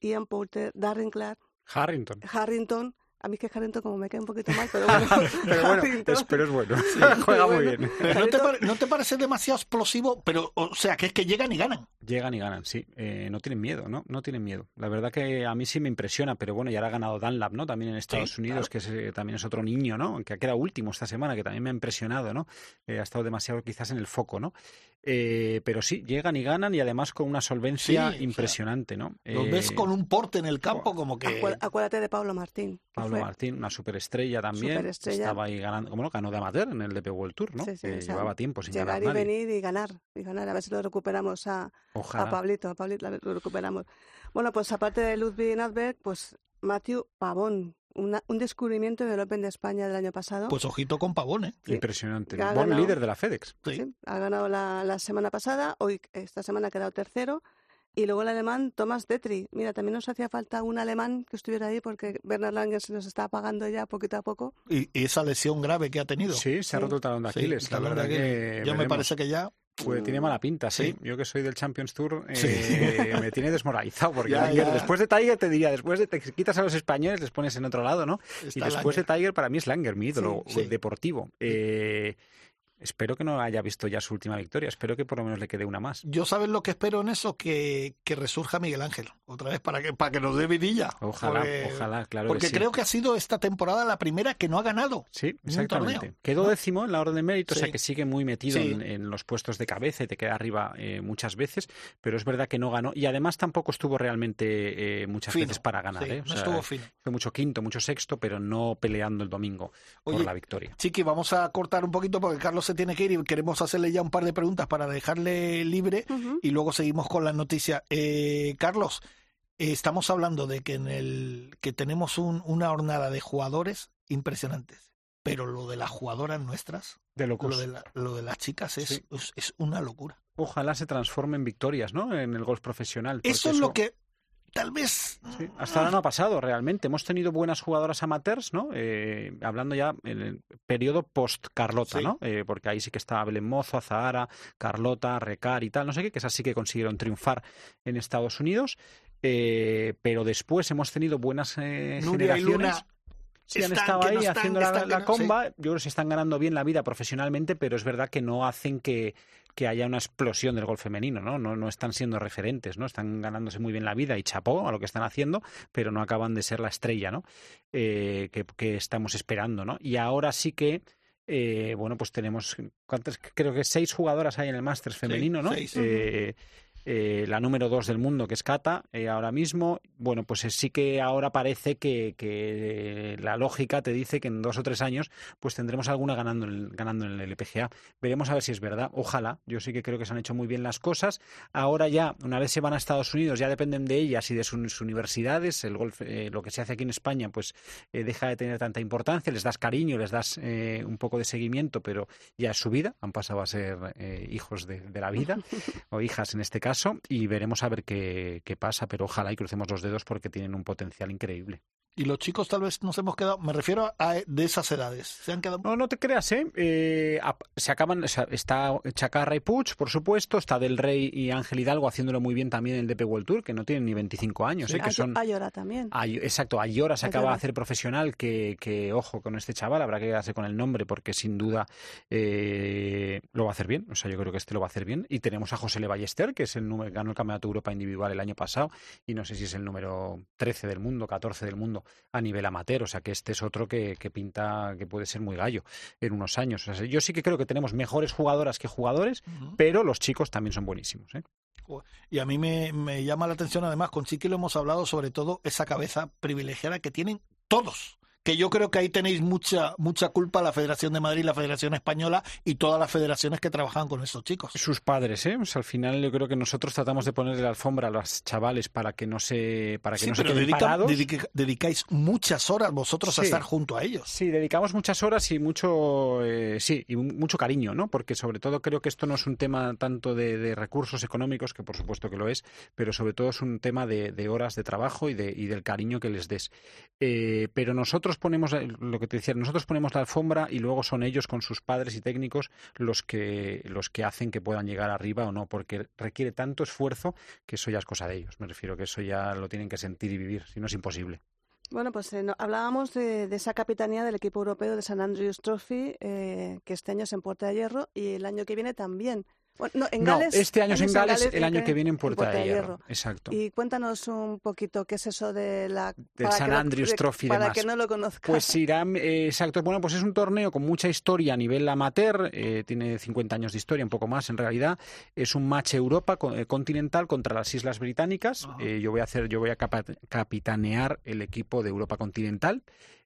[SPEAKER 3] Ian Poulter, Darren Clark,
[SPEAKER 4] Harrington.
[SPEAKER 3] Harrington. A mí es que Harrington como me cae un poquito mal, pero bueno.
[SPEAKER 4] pero bueno, es, pero es bueno. Juega muy
[SPEAKER 3] bueno.
[SPEAKER 4] bien.
[SPEAKER 2] Pero ¿no te,
[SPEAKER 3] Harrington-
[SPEAKER 2] pare- no te parece demasiado explosivo? Pero, o sea, que es que llegan y ganan.
[SPEAKER 4] Llegan y ganan, sí. Eh, no tienen miedo, ¿no? No tienen miedo. La verdad que a mí sí me impresiona, pero bueno, ya ha ganado Dunlap, ¿no? También en Estados Unidos, que eh, también es otro niño, ¿no? Que ha quedado último esta semana, que también me ha impresionado, ¿no? Eh, ha estado demasiado quizás en el foco, ¿no? Eh, pero sí, llegan y ganan y además con una solvencia impresionante, ¿no?
[SPEAKER 2] Los ves con un porte en el campo como que...
[SPEAKER 3] Acuérdate de Pablo Martín.
[SPEAKER 4] Pablo Martín, una superestrella también. Estaba ahí ganando, como no, ganó de amateur en el DP World Tour, ¿no? llevaba tiempo sin
[SPEAKER 3] llegar y venir y ganar, y ganar. A ver si lo recuperamos a, a Pablito, a Pablito lo recuperamos. Bueno, pues aparte de Ludwig Nadberg, pues Matthew Pavón, un descubrimiento del Open de España del año pasado.
[SPEAKER 2] Pues ojito con Pavón, ¿eh?
[SPEAKER 4] Impresionante. Buen líder de la FedEx.
[SPEAKER 3] Sí. ha ganado la, la, semana pasada, hoy esta semana ha quedado tercero. Y luego el alemán Thomas Detri. Mira, también nos hacía falta un alemán que estuviera ahí porque Bernard Langer se nos está apagando ya poquito a poco.
[SPEAKER 2] Y, esa lesión grave que ha tenido.
[SPEAKER 4] Sí, se ha roto el talón de Aquiles. la verdad que
[SPEAKER 2] yo me parece que ya
[SPEAKER 4] pues tiene mala pinta, sí. Yo que soy del Champions Tour, eh, me tiene desmoralizado. Porque después de Tiger te diría, después de te quitas a los españoles, les pones en otro lado, ¿no? y después de Tiger, para mí es Langer, mi ídolo deportivo. Eh, Espero que no haya visto ya su última victoria. Espero que por lo menos le quede una más.
[SPEAKER 2] Yo sabes lo que espero en eso, que, que resurja Miguel Ángel otra vez para que para que nos dé vidilla.
[SPEAKER 4] Ojalá, ojalá, claro.
[SPEAKER 2] Porque creo que ha sido esta temporada la primera que no ha ganado.
[SPEAKER 4] Sí, exactamente. Quedó décimo en la orden de mérito, o sea que sigue muy metido en, los puestos de cabeza y te queda arriba eh, muchas veces, pero es verdad que no ganó y además tampoco estuvo realmente eh, muchas veces para ganar. ¿eh?
[SPEAKER 2] no estuvo fino.
[SPEAKER 4] Fue mucho quinto, mucho sexto, pero no peleando el domingo por la victoria.
[SPEAKER 2] Chiqui, vamos a cortar un poquito porque Carlos se tiene que ir y queremos hacerle ya un par de preguntas para dejarle libre y luego seguimos con la noticia. Eh, Carlos, estamos hablando de que en el que tenemos una jornada de jugadores impresionantes, pero lo de las jugadoras nuestras,
[SPEAKER 4] de
[SPEAKER 2] lo, de lo de las chicas es, es, una locura.
[SPEAKER 4] Ojalá se transforme en victorias, ¿no? En el golf profesional.
[SPEAKER 2] Eso es lo que tal vez.
[SPEAKER 4] hasta ahora no ha pasado realmente. Hemos tenido buenas jugadoras amateurs, ¿no? Eh, hablando ya en el periodo post-Carlota, ¿no? Eh, porque ahí sí que estaba Belén Mozo, Zahara, Carlota, Recar y tal, no sé qué, que esas sí que consiguieron triunfar en Estados Unidos. Eh, pero después hemos tenido buenas generaciones. Sí, han estado ahí haciendo la, comba. Yo creo que se están ganando bien la vida profesionalmente, pero es verdad que no hacen que, que haya una explosión del golf femenino, ¿no? ¿no? No están siendo referentes, ¿no? Están ganándose muy bien la vida y chapó a lo que están haciendo, pero no acaban de ser la estrella, ¿no? Eh, que, que, estamos esperando, ¿no? Y ahora sí que eh, bueno, pues tenemos, ¿cuántas? Creo que seis jugadoras hay en el Masters femenino, ¿no? Eh, eh, la número dos del mundo, que es Cata, eh, ahora mismo. Bueno, pues sí que ahora parece que, que, la lógica te dice que en dos o tres años pues tendremos alguna ganando, ganando en el LPGA. Veremos a ver si es verdad. Ojalá. Yo sí que creo que se han hecho muy bien las cosas. Ahora ya, una vez se van a Estados Unidos, ya dependen de ellas y de sus universidades. El golf, eh, lo que se hace aquí en España, pues deja de tener tanta importancia. Les das cariño, les das un poco de seguimiento, pero ya es su vida. Han pasado a ser hijos de, de la vida o hijas en este caso y veremos a ver qué, qué pasa, pero ojalá y crucemos los dedos porque tienen un potencial increíble.
[SPEAKER 2] Y los chicos tal vez nos hemos quedado, me refiero a de esas edades, se han quedado...
[SPEAKER 4] No, no te creas, ¿eh? eh se acaban, está Chacarra y Puch, por supuesto, está Del Rey y Ángel Hidalgo haciéndolo muy bien también en el DP World Tour, que no tienen ni 25 años, ¿eh? Que son...
[SPEAKER 3] Ayora también.
[SPEAKER 4] Ay, exacto, Ayora se acaba de hacer profesional, que, que, ojo con este chaval, habrá que quedarse con el nombre porque sin duda eh, lo va a hacer bien, o sea, yo creo que este lo va a hacer bien. Y tenemos a José Le Ballester, que es el número, ganó el Campeonato Europa Individual el año pasado y no sé si es el número 13 del mundo, 14 del mundo a nivel amateur. O sea que este es otro que, pinta que puede ser muy gallo en unos años. yo sí que creo que tenemos mejores jugadoras que jugadores, pero los chicos también son buenísimos. ¿eh?
[SPEAKER 2] Y a mí me, me llama la atención, además, con Chiqui lo hemos hablado, sobre todo esa cabeza privilegiada que tienen todos que yo creo que ahí tenéis mucha mucha culpa la Federación de Madrid, la Federación Española y todas las federaciones que trabajan con estos chicos.
[SPEAKER 4] Sus padres, ¿eh? al final yo creo que nosotros tratamos de ponerle la alfombra a los chavales para que no se para que no se queden parados.
[SPEAKER 2] dedicáis muchas horas vosotros a estar junto a ellos.
[SPEAKER 4] Sí, dedicamos muchas horas y mucho eh, sí, y mucho cariño, ¿no? Porque sobre todo creo que esto no es un tema tanto de, recursos económicos, que por supuesto que lo es, pero sobre todo es un tema de, horas de trabajo y, de, y del cariño que les des. Eh, pero nosotros ponemos, lo que te decía, nosotros ponemos la alfombra y luego son ellos con sus padres y técnicos los que, los que hacen que puedan llegar arriba o no, porque requiere tanto esfuerzo que eso ya es cosa de ellos. Me refiero que eso ya lo tienen que sentir y vivir, si no es imposible.
[SPEAKER 3] Bueno, pues eh, hablábamos de, esa capitanía del equipo europeo de San Andrews Trophy, eh, que este año es en Puerta de Hierro y el año que viene también. No, en
[SPEAKER 4] No,
[SPEAKER 3] Gales,
[SPEAKER 4] este año es en Gales, el año que viene en Puerta,
[SPEAKER 3] Puerta
[SPEAKER 4] de Hierro. Exacto.
[SPEAKER 3] Y cuéntanos un poquito qué es eso de la...
[SPEAKER 4] Del San
[SPEAKER 3] que no-
[SPEAKER 4] Andrews
[SPEAKER 3] de-
[SPEAKER 4] Trophy
[SPEAKER 3] Para
[SPEAKER 4] demás.
[SPEAKER 3] que no lo conozca.
[SPEAKER 4] Pues irá, eh, exacto. Bueno, pues es un torneo con mucha historia a nivel amateur, eh, tiene 50 años de historia, un poco más en realidad. Es un match Europa eh, continental contra las Islas Británicas. Eh, yo voy a hacer, yo voy a capa- capitanear el equipo de Europa continental.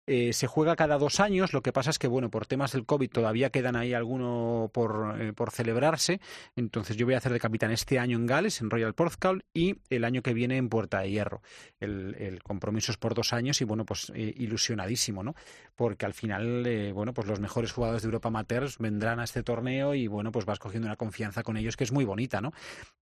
[SPEAKER 4] Eh, se juega cada dos años, lo que pasa es que, bueno, por temas del COVID todavía quedan ahí alguno por, eh, por celebrarse. Entonces yo voy a hacer de capitán este año en Gales, en Royal Porthcawl, y el año que viene en Puerta de Hierro. El, compromiso es por dos años y, bueno, pues eh, ilusionadísimo, ¿no? Porque al final, eh, bueno, pues los mejores jugadores de Europa Amateurs vendrán a este torneo y, bueno, pues vas cogiendo una confianza con ellos que es muy bonita, ¿no?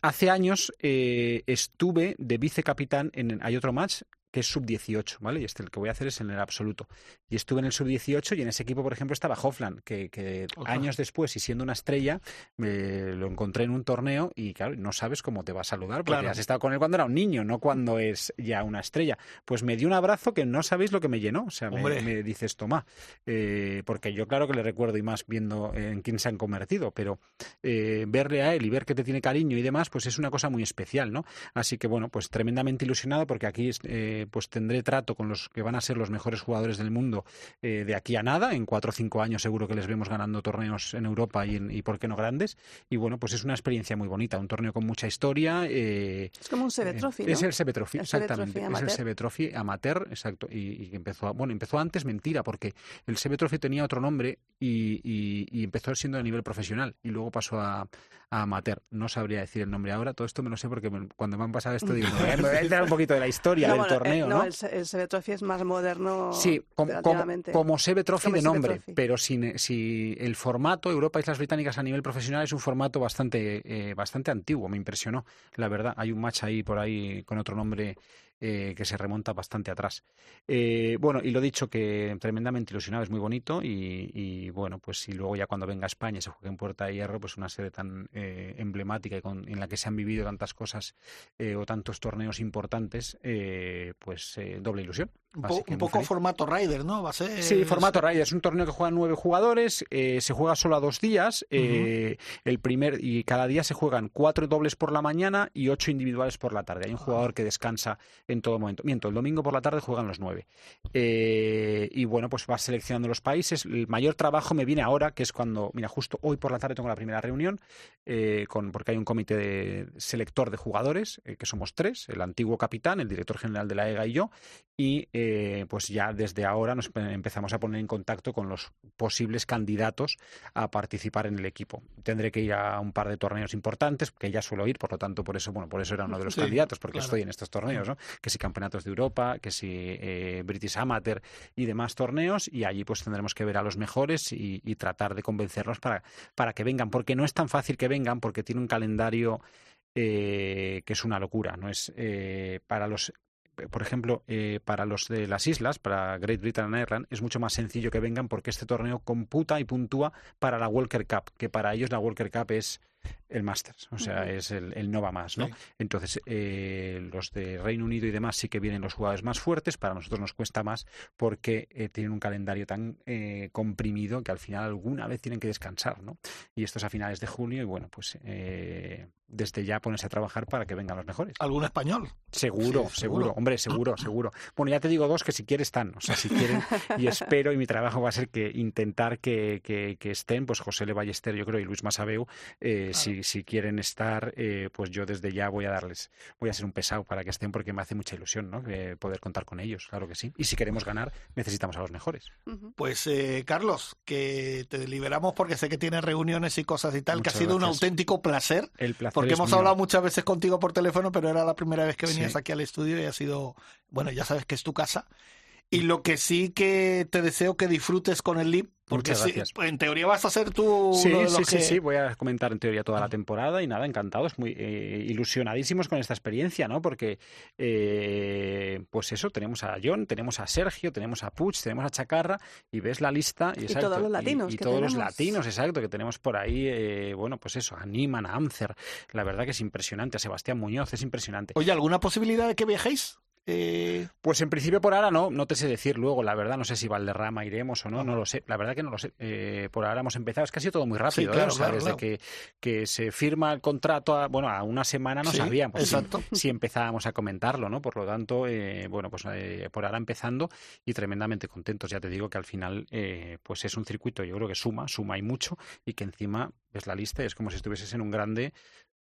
[SPEAKER 4] Hace años estuve de vicecapitán en... Hay otro match que es sub-18, ¿vale? Y este el que voy a hacer es en el absoluto. Y estuve en el sub-18 y en ese equipo, por ejemplo, estaba Hofland, que, años después y siendo una estrella, me lo encontré en un torneo y, claro, no sabes cómo te va a saludar, porque
[SPEAKER 2] Claro.
[SPEAKER 4] has estado con él cuando era un niño, no cuando es ya una estrella. Pues me dio un abrazo que no sabéis lo que me llenó. O sea, me dices, toma, eh, porque yo claro que le recuerdo y más viendo en quién se han convertido, pero eh, verle a él y ver que te tiene cariño y demás, pues es una cosa muy especial, ¿no? Así que bueno, pues tremendamente ilusionado porque aquí eh, pues tendré trato con los que van a ser los mejores jugadores del mundo eh, de aquí a nada. En cuatro o cinco años seguro que les vemos ganando torneos en Europa y, en, y por qué no grandes. Y bueno, pues es una experiencia muy bonita, un torneo con mucha historia. eh,
[SPEAKER 3] Es como un CB
[SPEAKER 4] eh,
[SPEAKER 3] Trophy, ¿no?
[SPEAKER 4] Es el CB Trophy,
[SPEAKER 3] El CB
[SPEAKER 4] exactamente.
[SPEAKER 3] Trophy
[SPEAKER 4] es el. CB Trophy amateur, exacto. Y, y empezó, a- bueno, empezó antes, mentira, porque el CB Trophy tenía otro nombre y, y- empezó siendo a nivel profesional y luego pasó a, a amateur. No sabría decir el nombre ahora, todo esto me lo sé porque me- cuando me han pasado esto digo, me voy a- me voy a enterar un poquito de la historia
[SPEAKER 3] No,
[SPEAKER 4] del
[SPEAKER 3] bueno, eh,
[SPEAKER 4] torneo,
[SPEAKER 3] no, el, el Trophy es más moderno
[SPEAKER 4] Sí, com- com-
[SPEAKER 3] relativamente.
[SPEAKER 4] como CB Trophy
[SPEAKER 3] Como
[SPEAKER 4] de nombre,
[SPEAKER 3] Trophy.
[SPEAKER 4] pero sin, si el formato Europa Islas Británicas a nivel profesional es un formato bastante, eh, bastante antiguo, me impresionó, la verdad. Hay un match ahí por ahí con otro nombre eh, que se remonta bastante atrás. Eh, bueno, y lo dicho, que tremendamente ilusionado, es muy bonito y, y, bueno, pues si luego ya cuando venga a España se juegue en Puerta de Hierro, pues una sede tan eh, emblemática y con- en la que se han vivido tantas cosas eh, o tantos torneos importantes, eh, pues eh, doble ilusión.
[SPEAKER 2] Un, po- poco
[SPEAKER 4] feliz.
[SPEAKER 2] formato Rider, ¿no? Va a ser...
[SPEAKER 4] Sí, formato Raya. Es un torneo que juegan nueve jugadores, eh, se juega solo a dos días. eh, El primer y cada día se juegan cuatro dobles por la mañana y ocho individuales por la tarde. Hay un jugador que descansa en todo momento. Miento, el domingo por la tarde juegan los nueve. Eh, y bueno, pues vas seleccionando los países. El mayor trabajo me viene ahora, que es cuando, mira, justo hoy por la tarde tengo la primera reunión, con, porque hay un comité de selector de jugadores, que somos tres, el antiguo capitán, el director general de la EGA y yo, y eh, pues ya desde ahora nos pe- empezamos a poner en contacto con los posibles candidatos a participar en el equipo. Tendré que ir a un par de torneos importantes, que ya suelo ir, por lo tanto, por eso, bueno, por eso era uno de los
[SPEAKER 2] Sí,
[SPEAKER 4] candidatos, porque
[SPEAKER 2] claro.
[SPEAKER 4] estoy en estos torneos, ¿no? Que si campeonatos de Europa, que si eh, British Amateur y demás torneos, y allí pues tendremos que ver a los mejores y, y tratar de convencerlos para, para que vengan, porque no es tan fácil que vengan, porque tiene un calendario eh, que es una locura, no es eh, para los por ejemplo, eh, para los de las islas, para Great Britain and Ireland, es mucho más sencillo que vengan porque este torneo computa y puntúa para la Walker Cup, que para ellos la Walker Cup es el Masters, o sea, es el, el no va más, ¿no?
[SPEAKER 2] Sí.
[SPEAKER 4] Entonces, eh, los de Reino Unido y demás sí que vienen los jugadores más fuertes, para nosotros nos cuesta más porque eh, tienen un calendario tan eh, comprimido que al final alguna vez tienen que descansar, ¿no? Y esto es a finales de junio y bueno, pues eh, desde ya ponerse a trabajar para que vengan los mejores.
[SPEAKER 2] ¿Algún español?
[SPEAKER 4] Seguro,
[SPEAKER 2] Sí,
[SPEAKER 4] seguro,
[SPEAKER 2] seguro.
[SPEAKER 4] hombre, seguro, seguro. Bueno, ya te digo dos que si quieres están, o sea, si quieren, y espero, y mi trabajo va a ser que intentar que, que, que estén, pues José Le Ballester, yo creo, y Luis Masabeu, eh, si, si quieren estar, eh, pues yo desde ya voy a darles, voy a ser un pesado para que estén, porque me hace mucha ilusión, ¿no? Eh, poder contar con ellos, claro que sí. Y si queremos ganar, necesitamos a los mejores.
[SPEAKER 2] Pues eh, Carlos, que te liberamos porque sé que tienes reuniones y cosas y tal,
[SPEAKER 4] Muchas
[SPEAKER 2] que ha sido un auténtico placer.
[SPEAKER 4] El placer
[SPEAKER 2] Porque hemos
[SPEAKER 4] mío.
[SPEAKER 2] hablado muchas veces contigo por teléfono, pero era la primera vez que venías
[SPEAKER 4] Sí.
[SPEAKER 2] aquí al estudio y ha sido, bueno, ya sabes que es tu casa. Y lo que sí que te deseo que disfrutes con el LIB, porque sí,
[SPEAKER 4] gracias.
[SPEAKER 2] en teoría vas a ser tú
[SPEAKER 4] Sí,
[SPEAKER 2] uno de los
[SPEAKER 4] sí, sí,
[SPEAKER 2] que-
[SPEAKER 4] sí, voy a comentar en teoría toda la temporada y nada, encantados, muy eh, ilusionadísimos con esta experiencia, ¿no? Porque, eh, pues eso, tenemos a John, tenemos a Sergio, tenemos a Puig, tenemos a Chacarra y ves la lista y,
[SPEAKER 3] Y
[SPEAKER 4] exacto,
[SPEAKER 3] todos los latinos
[SPEAKER 4] y, y
[SPEAKER 3] que
[SPEAKER 4] todos los latinos, exacto, que tenemos por ahí, eh, bueno, pues eso, a Niman, a Amcer, la verdad que es impresionante, a Sebastián Muñoz, es impresionante.
[SPEAKER 2] Oye, ¿alguna posibilidad de que viajéis Eh,
[SPEAKER 4] Pues en principio por ahora no, no te sé decir luego, la verdad, no sé si Valderrama iremos o no, no lo sé, la verdad que no lo sé. Eh, por ahora hemos empezado, es que ha sido todo muy rápido,
[SPEAKER 2] Sí, claro,
[SPEAKER 4] ¿eh? O sea,
[SPEAKER 2] claro,
[SPEAKER 4] desde
[SPEAKER 2] claro.
[SPEAKER 4] Que, que se firma el contrato, a, bueno, a una semana no
[SPEAKER 2] Sí,
[SPEAKER 4] sabíamos si-
[SPEAKER 2] exacto.
[SPEAKER 4] si, empezábamos a comentarlo, ¿no? Por lo tanto, eh, bueno, pues eh, por ahora empezando y tremendamente contentos. Ya te digo que al final, eh, pues es un circuito, yo creo que suma, suma y mucho, y que encima ves la lista y es como si estuvieses en un grande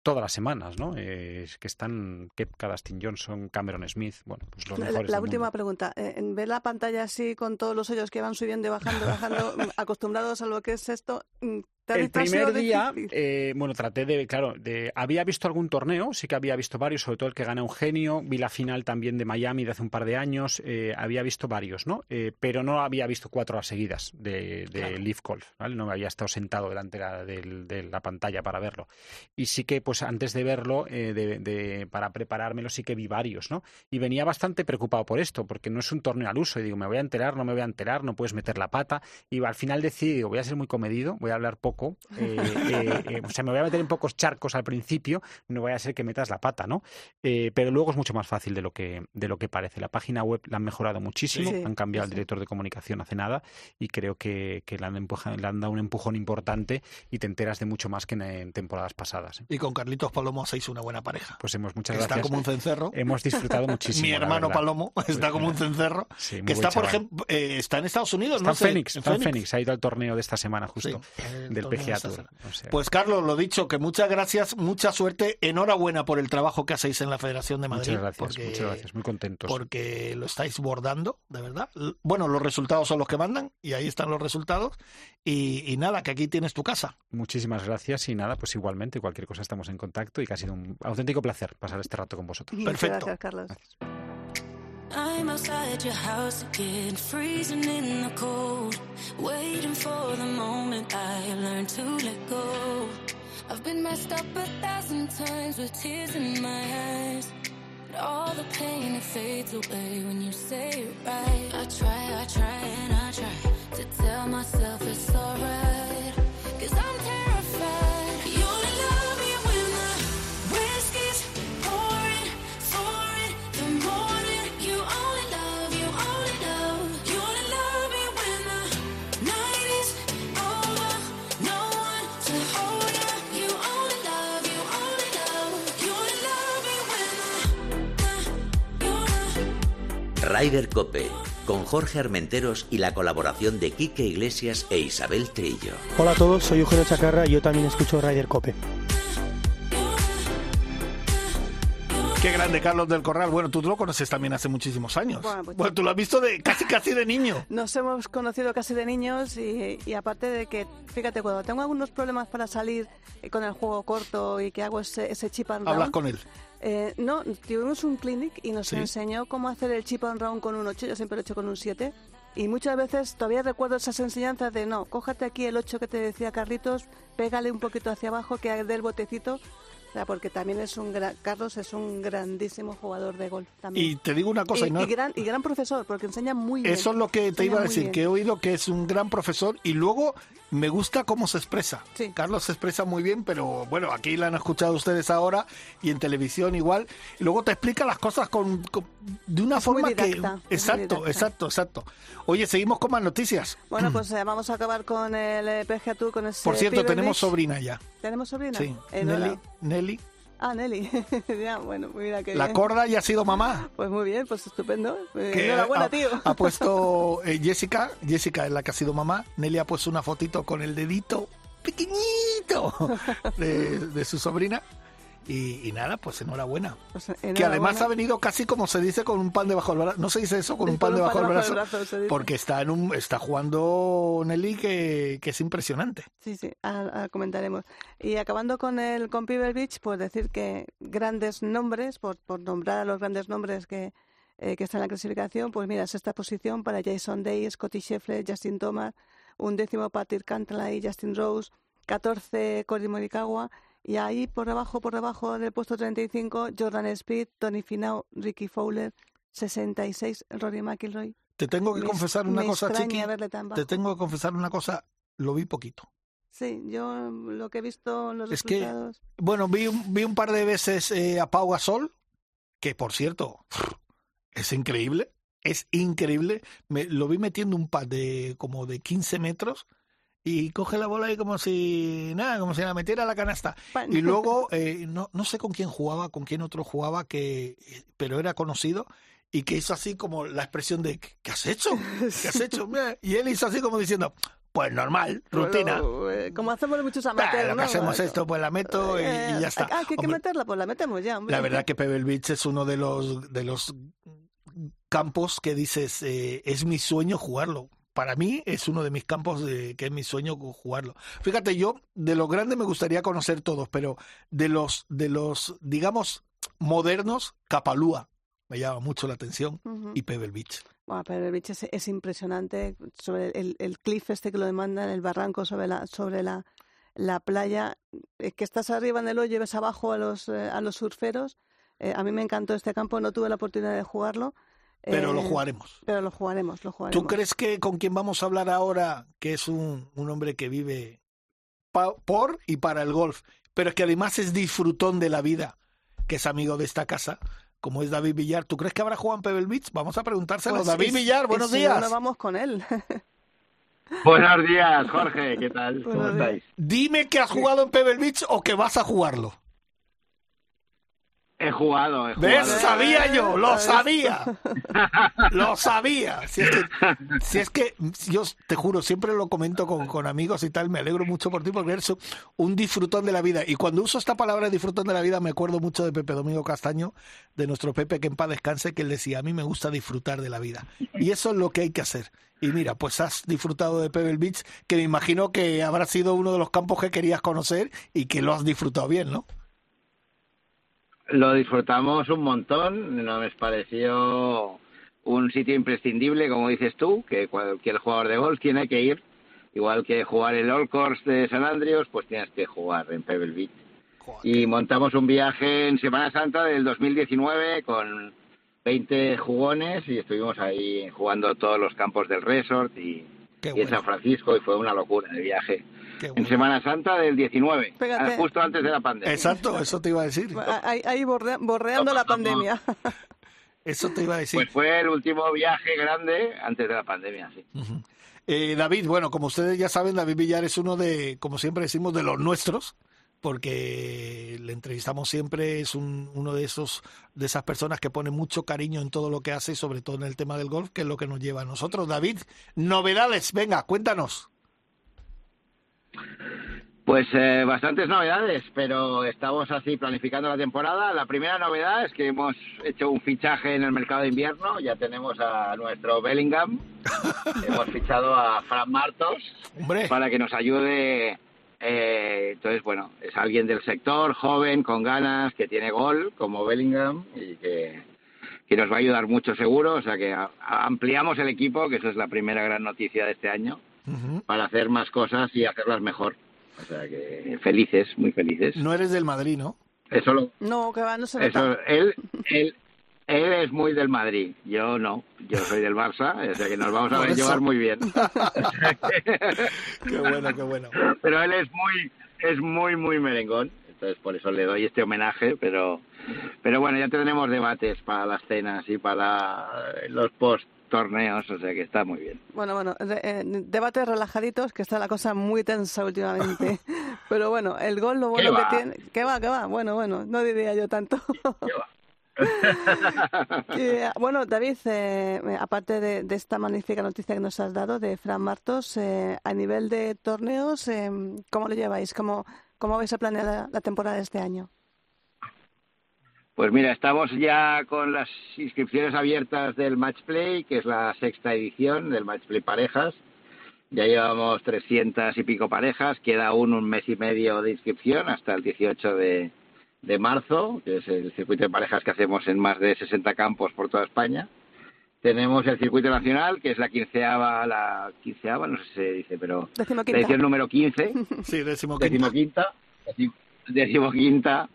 [SPEAKER 4] todas las semanas, ¿no? Eh, es que están Kepka, Dustin Johnson, Cameron Smith, bueno, pues los
[SPEAKER 3] La,
[SPEAKER 4] mejores
[SPEAKER 3] la última
[SPEAKER 4] mundo.
[SPEAKER 3] pregunta. Eh, en ver la pantalla así con todos los hoyos que van subiendo y bajando, bajando, mm, acostumbrados a lo que es esto, mm, ¿te ha-
[SPEAKER 4] El primer día, eh, bueno, traté de, claro, de, había visto algún torneo, sí que había visto varios, sobre todo el que gana Eugenio, vi la final también de Miami de hace un par de años, eh, había visto varios, ¿no? Eh, pero no había visto cuatro horas seguidas de, de
[SPEAKER 2] Claro.
[SPEAKER 4] Leaf Golf, ¿vale? No me había estado sentado delante de la, del- de la pantalla para verlo. Y sí que, pues antes de verlo, de- para preparármelo, sí que vi varios, ¿no? Y venía bastante preocupado por esto, porque no es un torneo al uso, y digo, me voy a enterar, no me voy a enterar, no puedes meter la pata, y al final decidí, digo, voy a ser muy comedido, voy a hablar poco, eh, eh, eh, o sea, me voy a meter en pocos charcos al principio, no vaya a ser que metas la pata, ¿no? Eh, pero luego es mucho más fácil de lo que de lo que parece. La página web la han mejorado muchísimo,
[SPEAKER 3] Sí,
[SPEAKER 4] han cambiado
[SPEAKER 3] sí.
[SPEAKER 4] el director de comunicación hace nada y creo que, que le, han empuja- le han dado un empujón importante y te enteras de mucho más que en, en temporadas pasadas. ¿eh?
[SPEAKER 2] y con Carlitos Palomo hacéis una buena pareja.
[SPEAKER 4] Pues hemos muchas
[SPEAKER 2] está
[SPEAKER 4] gracias.
[SPEAKER 2] como un cencerro.
[SPEAKER 4] Hemos disfrutado muchísimo.
[SPEAKER 2] Mi hermano. Palomo está como un cencerro.
[SPEAKER 4] Sí,
[SPEAKER 2] que está, por ejemplo, eh, está en Estados Unidos,
[SPEAKER 4] Está
[SPEAKER 2] ¿no?
[SPEAKER 4] en Phoenix, está en Phoenix, ha ido al torneo de esta semana justo,
[SPEAKER 2] Sí, el
[SPEAKER 4] del O sea,
[SPEAKER 2] Pues Carlos, lo dicho, que muchas gracias, mucha suerte, enhorabuena por el trabajo que hacéis en la Federación de Madrid.
[SPEAKER 4] muchas gracias,
[SPEAKER 2] porque,
[SPEAKER 4] muchas gracias, muy contentos.
[SPEAKER 2] Porque lo estáis bordando, de verdad. Bueno, los resultados son los que mandan y ahí están los resultados. Y, y nada, que aquí tienes tu casa.
[SPEAKER 4] Muchísimas gracias y nada, pues igualmente, cualquier cosa estamos en contacto y que ha sido un auténtico placer pasar este rato con vosotros.
[SPEAKER 3] Muchas
[SPEAKER 2] perfecto.
[SPEAKER 3] Gracias, Carlos.
[SPEAKER 7] I'm outside your house again, freezing in the cold, waiting for the moment I learn to let go. I've been messed up a thousand times with tears in my eyes. But all the pain it fades away when you say it right. I try, I try, I try
[SPEAKER 1] Ryder Cope, con Jorge Armenteros y la colaboración de Quique Iglesias e Isabel Trillo.
[SPEAKER 8] Hola a todos, soy Eugenio Chacarra y yo también escucho Ryder Cope.
[SPEAKER 2] Qué grande Carlos del Corral. Bueno, tú lo conoces también hace muchísimos años.
[SPEAKER 3] Bueno, pues-
[SPEAKER 2] Bueno, tú lo has visto de casi casi de niño.
[SPEAKER 3] Nos hemos conocido casi de niños y, y aparte de que, fíjate, cuando tengo algunos problemas para salir eh, con el juego corto y que hago ese, ese chip and
[SPEAKER 2] Hablas con él.
[SPEAKER 3] Eh, no, tuvimos un clinic y nos
[SPEAKER 2] Sí.
[SPEAKER 3] enseñó cómo hacer el chip and round con un 8, yo siempre lo he hecho con un 7. Y muchas veces todavía recuerdo esas enseñanzas de no, cójate aquí el 8 que te decía Carlitos, pégale un poquito hacia abajo que dé el botecito. Porque también es un gran, Carlos es un grandísimo jugador de golf también.
[SPEAKER 2] Y te digo una cosa,
[SPEAKER 3] y,
[SPEAKER 2] y no-
[SPEAKER 3] y gran, y gran profesor, porque enseña muy bien.
[SPEAKER 2] Eso es lo que te iba a decir, que he oído que es un gran profesor y luego me gusta cómo se expresa.
[SPEAKER 3] Sí.
[SPEAKER 2] Carlos se expresa muy bien, pero bueno, aquí la han escuchado ustedes ahora y en televisión igual. Y luego te explica las cosas con, con- de una
[SPEAKER 3] Es
[SPEAKER 2] forma
[SPEAKER 3] didacta,
[SPEAKER 2] que... Exacto, exacto, exacto. Oye, seguimos con más noticias.
[SPEAKER 3] Bueno, pues eh, vamos a acabar con el eh, PGA Tour, con ese
[SPEAKER 2] Por cierto, tenemos
[SPEAKER 3] Beach.
[SPEAKER 2] sobrina ya.
[SPEAKER 3] ¿Tenemos sobrina?
[SPEAKER 2] Sí,
[SPEAKER 3] Enhola-
[SPEAKER 2] Nelly, Nelly.
[SPEAKER 3] Ah, Nelly. ya, bueno, mira que
[SPEAKER 2] La
[SPEAKER 3] bien.
[SPEAKER 2] corda ya ha sido mamá.
[SPEAKER 3] Pues muy bien, pues estupendo. Eh, Enhorabuena,
[SPEAKER 2] ha,
[SPEAKER 3] tío.
[SPEAKER 2] ha puesto eh, Jessica, Jessica es la que ha sido mamá, Nelly ha puesto una fotito con el dedito pequeñito de, de su sobrina y, y nada, pues enhorabuena.
[SPEAKER 3] Pues,
[SPEAKER 2] Que
[SPEAKER 3] enhorabuena.
[SPEAKER 2] además ha venido casi como se dice con un pan debajo del brazo. No se dice eso con un
[SPEAKER 3] Con
[SPEAKER 2] pan debajo del brazo,
[SPEAKER 3] brazo,
[SPEAKER 2] porque está en un está jugando Nelly que, que es impresionante.
[SPEAKER 3] Sí, sí, ahora, ahora comentaremos. Y acabando con el con Pebble Beach, pues decir que grandes nombres, por, por nombrar a los grandes nombres que, eh, que están en la clasificación, pues mira, sexta posición para Jason Day, Scotty Scheffler, Justin Thomas, un décimo Patrick Cantlay, Justin Rose, 14 Cory Morikawa, y ahí por debajo, por debajo del puesto 35, Jordan Speed, Tony Finau, Ricky Fowler, 66 Rory McIlroy.
[SPEAKER 2] Te tengo que
[SPEAKER 3] Me-
[SPEAKER 2] confesar una
[SPEAKER 3] me
[SPEAKER 2] cosa, Chiqui. Te tengo que confesar una cosa, lo vi poquito.
[SPEAKER 3] Sí, yo lo que he visto en los
[SPEAKER 2] Es que-
[SPEAKER 3] resultados...
[SPEAKER 2] Bueno, vi un, vi un par de veces eh, a Pau Gasol, que por cierto, es increíble, es increíble. Me, lo vi metiendo un pad de como de 15 metros y coge la bola ahí como si nada, como si la metiera a la canasta. Y luego, eh, no, no sé con quién jugaba, con quién otro jugaba, que pero era conocido y que hizo así como la expresión de ¿qué has hecho? ¿Qué has hecho? Y él hizo así como diciendo, pues normal, rutina.
[SPEAKER 3] Bueno, eh, como hacemos muchos
[SPEAKER 2] Bah,
[SPEAKER 3] amateurs,
[SPEAKER 2] lo que
[SPEAKER 3] ¿no?
[SPEAKER 2] hacemos esto, pues la meto y, y
[SPEAKER 3] Eh,
[SPEAKER 2] ya está.
[SPEAKER 3] Ah, que hay que meterla, pues la metemos ya, hombre.
[SPEAKER 2] la verdad que Pebble Beach es uno de los de los campos que dices eh, es mi sueño jugarlo. Para mí es uno de mis campos de, que es mi sueño jugarlo. Fíjate, yo de los grandes me gustaría conocer todos, pero de los de los digamos modernos, Capalúa me llama mucho la atención y Pebble Beach.
[SPEAKER 3] Bueno, el beach es, es impresionante sobre el, el cliff este que lo demandan, el barranco sobre la sobre la, la playa, eh, que estás arriba en el hoyo y ves abajo a los eh, a los surferos. Eh, a mí me encantó este campo, no tuve la oportunidad de jugarlo.
[SPEAKER 2] Pero lo
[SPEAKER 3] eh,
[SPEAKER 2] jugaremos.
[SPEAKER 3] Pero lo jugaremos, lo jugaremos.
[SPEAKER 2] ¿Tú crees que con quien vamos a hablar ahora, que es un, un hombre que vive pa- por y para el golf, pero que además es disfrutón de la vida, que es amigo de esta casa, como es David Villar, ¿tú crees que habrá jugado en Pebble Beach? Vamos a preguntárselo.
[SPEAKER 3] Pues,
[SPEAKER 2] David Villar, buenos
[SPEAKER 3] si no,
[SPEAKER 2] días.
[SPEAKER 3] no vamos con él.
[SPEAKER 9] Buenos días, Jorge, ¿qué tal? ¿Cómo
[SPEAKER 3] días.
[SPEAKER 9] estáis?
[SPEAKER 2] Dime que has jugado en Pebble Beach o que vas a jugarlo.
[SPEAKER 9] He jugado, he jugado.
[SPEAKER 2] ¿Ves? Sabía yo, lo sabía. Lo sabía. Si es que, si es que yo te juro, siempre lo comento con, con amigos y tal, me alegro mucho por ti porque eres un disfrutón de la vida. Y cuando uso esta palabra disfrutón de la vida, me acuerdo mucho de Pepe Domingo Castaño, de nuestro Pepe que en paz descanse, que él decía, a mí me gusta disfrutar de la vida. Y eso es lo que hay que hacer. Y mira, pues has disfrutado de Pebble Beach, que me imagino que habrá sido uno de los campos que querías conocer y que lo has disfrutado bien, ¿no?
[SPEAKER 9] Lo disfrutamos un montón, nos pareció un sitio imprescindible, como dices tú, que cualquier jugador de golf tiene que ir. Igual que jugar el All Course de San Andreas, pues tienes que jugar en Pebble Beach. Y montamos un viaje en Semana Santa del 2019 con 20 jugones y estuvimos ahí jugando todos los campos del resort y, y en San Francisco y fue una locura el viaje. En. Semana Santa del 19,
[SPEAKER 3] Fíjate.
[SPEAKER 9] ah, justo antes de la pandemia.
[SPEAKER 2] Exacto, eso te iba a decir.
[SPEAKER 3] ahí ahí borre- borreando la pandemia.
[SPEAKER 2] Eso te iba a decir.
[SPEAKER 9] Pues fue el último viaje grande antes de la pandemia, sí.
[SPEAKER 2] Eh, David, bueno, como ustedes ya saben, David Villar es uno de, como siempre decimos, de los nuestros, porque le entrevistamos siempre, es un, uno de esos, de esas personas que pone mucho cariño en todo lo que hace, sobre todo en el tema del golf, que es lo que nos lleva a nosotros. David, novedades, venga, cuéntanos.
[SPEAKER 9] Pues eh, bastantes novedades, pero estamos así planificando la temporada. La primera novedad es que hemos hecho un fichaje en el mercado de invierno. Ya tenemos a nuestro Bellingham. hemos fichado a Fran Martos
[SPEAKER 2] Hombre,
[SPEAKER 9] para que nos ayude. eh, entonces, bueno, es alguien del sector, joven, con ganas, que tiene gol, como Bellingham, y que, que nos va a ayudar mucho seguro. O sea que ampliamos el equipo, que eso es la primera gran noticia de este año, Para hacer más cosas y hacerlas mejor. O sea que felices, muy felices.
[SPEAKER 2] no eres del Madrid, ¿no?
[SPEAKER 9] Eso lo,
[SPEAKER 3] No, que va, no se
[SPEAKER 9] eso, él, él, él es muy del Madrid, yo no, yo soy del Barça, o sea que nos vamos a llevar muy bien.
[SPEAKER 2] Qué bueno, qué bueno.
[SPEAKER 9] pero él es muy, es muy, muy merengón, entonces por eso le doy este homenaje, pero, pero bueno, ya tenemos debates para las cenas y para los post torneos, o sea que está muy bien.
[SPEAKER 3] Bueno, bueno, de- eh, debates relajaditos, que está la cosa muy tensa últimamente. Pero bueno, el gol lo bueno
[SPEAKER 9] ¿Qué
[SPEAKER 3] que
[SPEAKER 9] va?
[SPEAKER 3] tiene... Que va, que va, bueno, bueno, no diría yo tanto. Bueno, David, eh, aparte de, de esta magnífica noticia que nos has dado de Fran Martos, eh, a nivel de torneos, eh, ¿cómo lo lleváis? ¿Cómo, cómo vais a planear la, la temporada de este año?
[SPEAKER 9] Pues mira, estamos ya con las inscripciones abiertas del Match Play, que es la sexta edición del Match Play Parejas. Ya llevamos 300 y pico parejas, queda aún un mes y medio de inscripción hasta el 18 de, de marzo, que es el circuito de parejas que hacemos en más de 60 campos por toda España. Tenemos el circuito nacional, que es la quinceava, la quinceava, no sé si se dice, pero la edición número 15
[SPEAKER 2] Sí, décimo
[SPEAKER 9] decimoquinta, decim- decimoquinta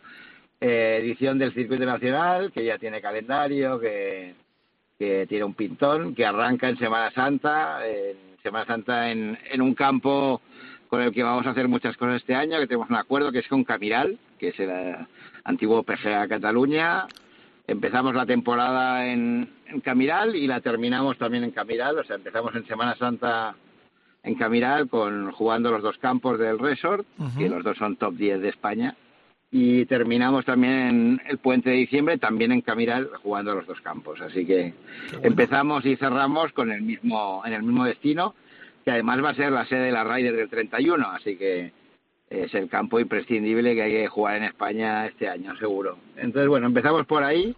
[SPEAKER 9] eh, edición del circuito nacional, que ya tiene calendario, que, que tiene un pintón, que arranca en Semana Santa, en Semana Santa en, en un campo con el que vamos a hacer muchas cosas este año, que tenemos un acuerdo que es con Camiral, que es el eh, antiguo PGA Cataluña, empezamos la temporada en, en Camiral y la terminamos también en Camiral, o sea, empezamos en Semana Santa en Camiral con jugando los dos campos del resort, que los dos son top 10 de España, y terminamos también en el puente de diciembre, también en Camiral, jugando los dos campos. Así que empezamos y cerramos con el mismo, en el mismo destino, que además va a ser la sede de la Ryder del 31, así que es el campo imprescindible que hay que jugar en España este año, seguro. Entonces, bueno, empezamos por ahí.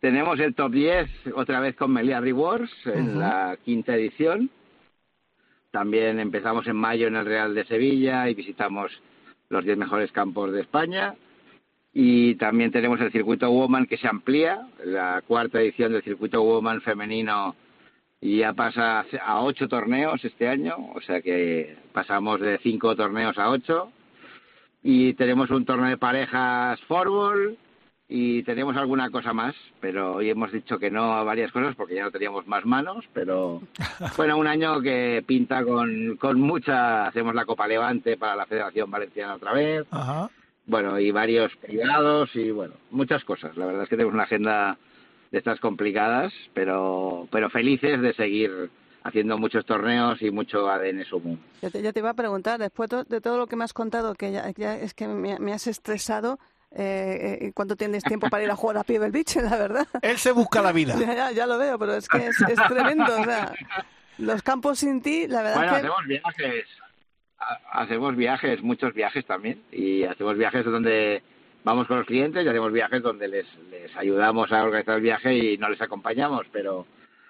[SPEAKER 9] Tenemos el top 10 otra vez con Melia Rewards en la quinta edición. También empezamos en mayo en el Real de Sevilla y visitamos los 10 mejores campos de España. Y también tenemos el circuito Woman que se amplía, la cuarta edición del circuito Woman femenino y ya pasa a ocho torneos este año, o sea que pasamos de cinco torneos a ocho. Y tenemos un torneo de parejas fútbol y tenemos alguna cosa más, pero hoy hemos dicho que no a varias cosas porque ya no teníamos más manos, pero bueno, un año que pinta con, con mucha, hacemos la Copa Levante para la Federación Valenciana otra vez, bueno, y varios privados y bueno, muchas cosas. La verdad es que tenemos una agenda de estas complicadas, pero, pero felices de seguir haciendo muchos torneos y mucho ADN Sumo.
[SPEAKER 3] Ya te, ya te iba a preguntar, después de todo lo que me has contado, que ya, ya es que me, me has estresado, eh, eh, ¿cuánto tienes tiempo para ir a jugar a Pebble Beach, la verdad?
[SPEAKER 2] Él se busca la vida.
[SPEAKER 3] ya, ya, ya lo veo, pero es que es, es tremendo. O sea, los campos sin ti, la verdad
[SPEAKER 9] Bueno,
[SPEAKER 3] que...
[SPEAKER 9] hacemos viajes, ha- hacemos viajes, muchos viajes también, y hacemos viajes donde vamos con los clientes y hacemos viajes donde les, les ayudamos a organizar el viaje y no les acompañamos, pero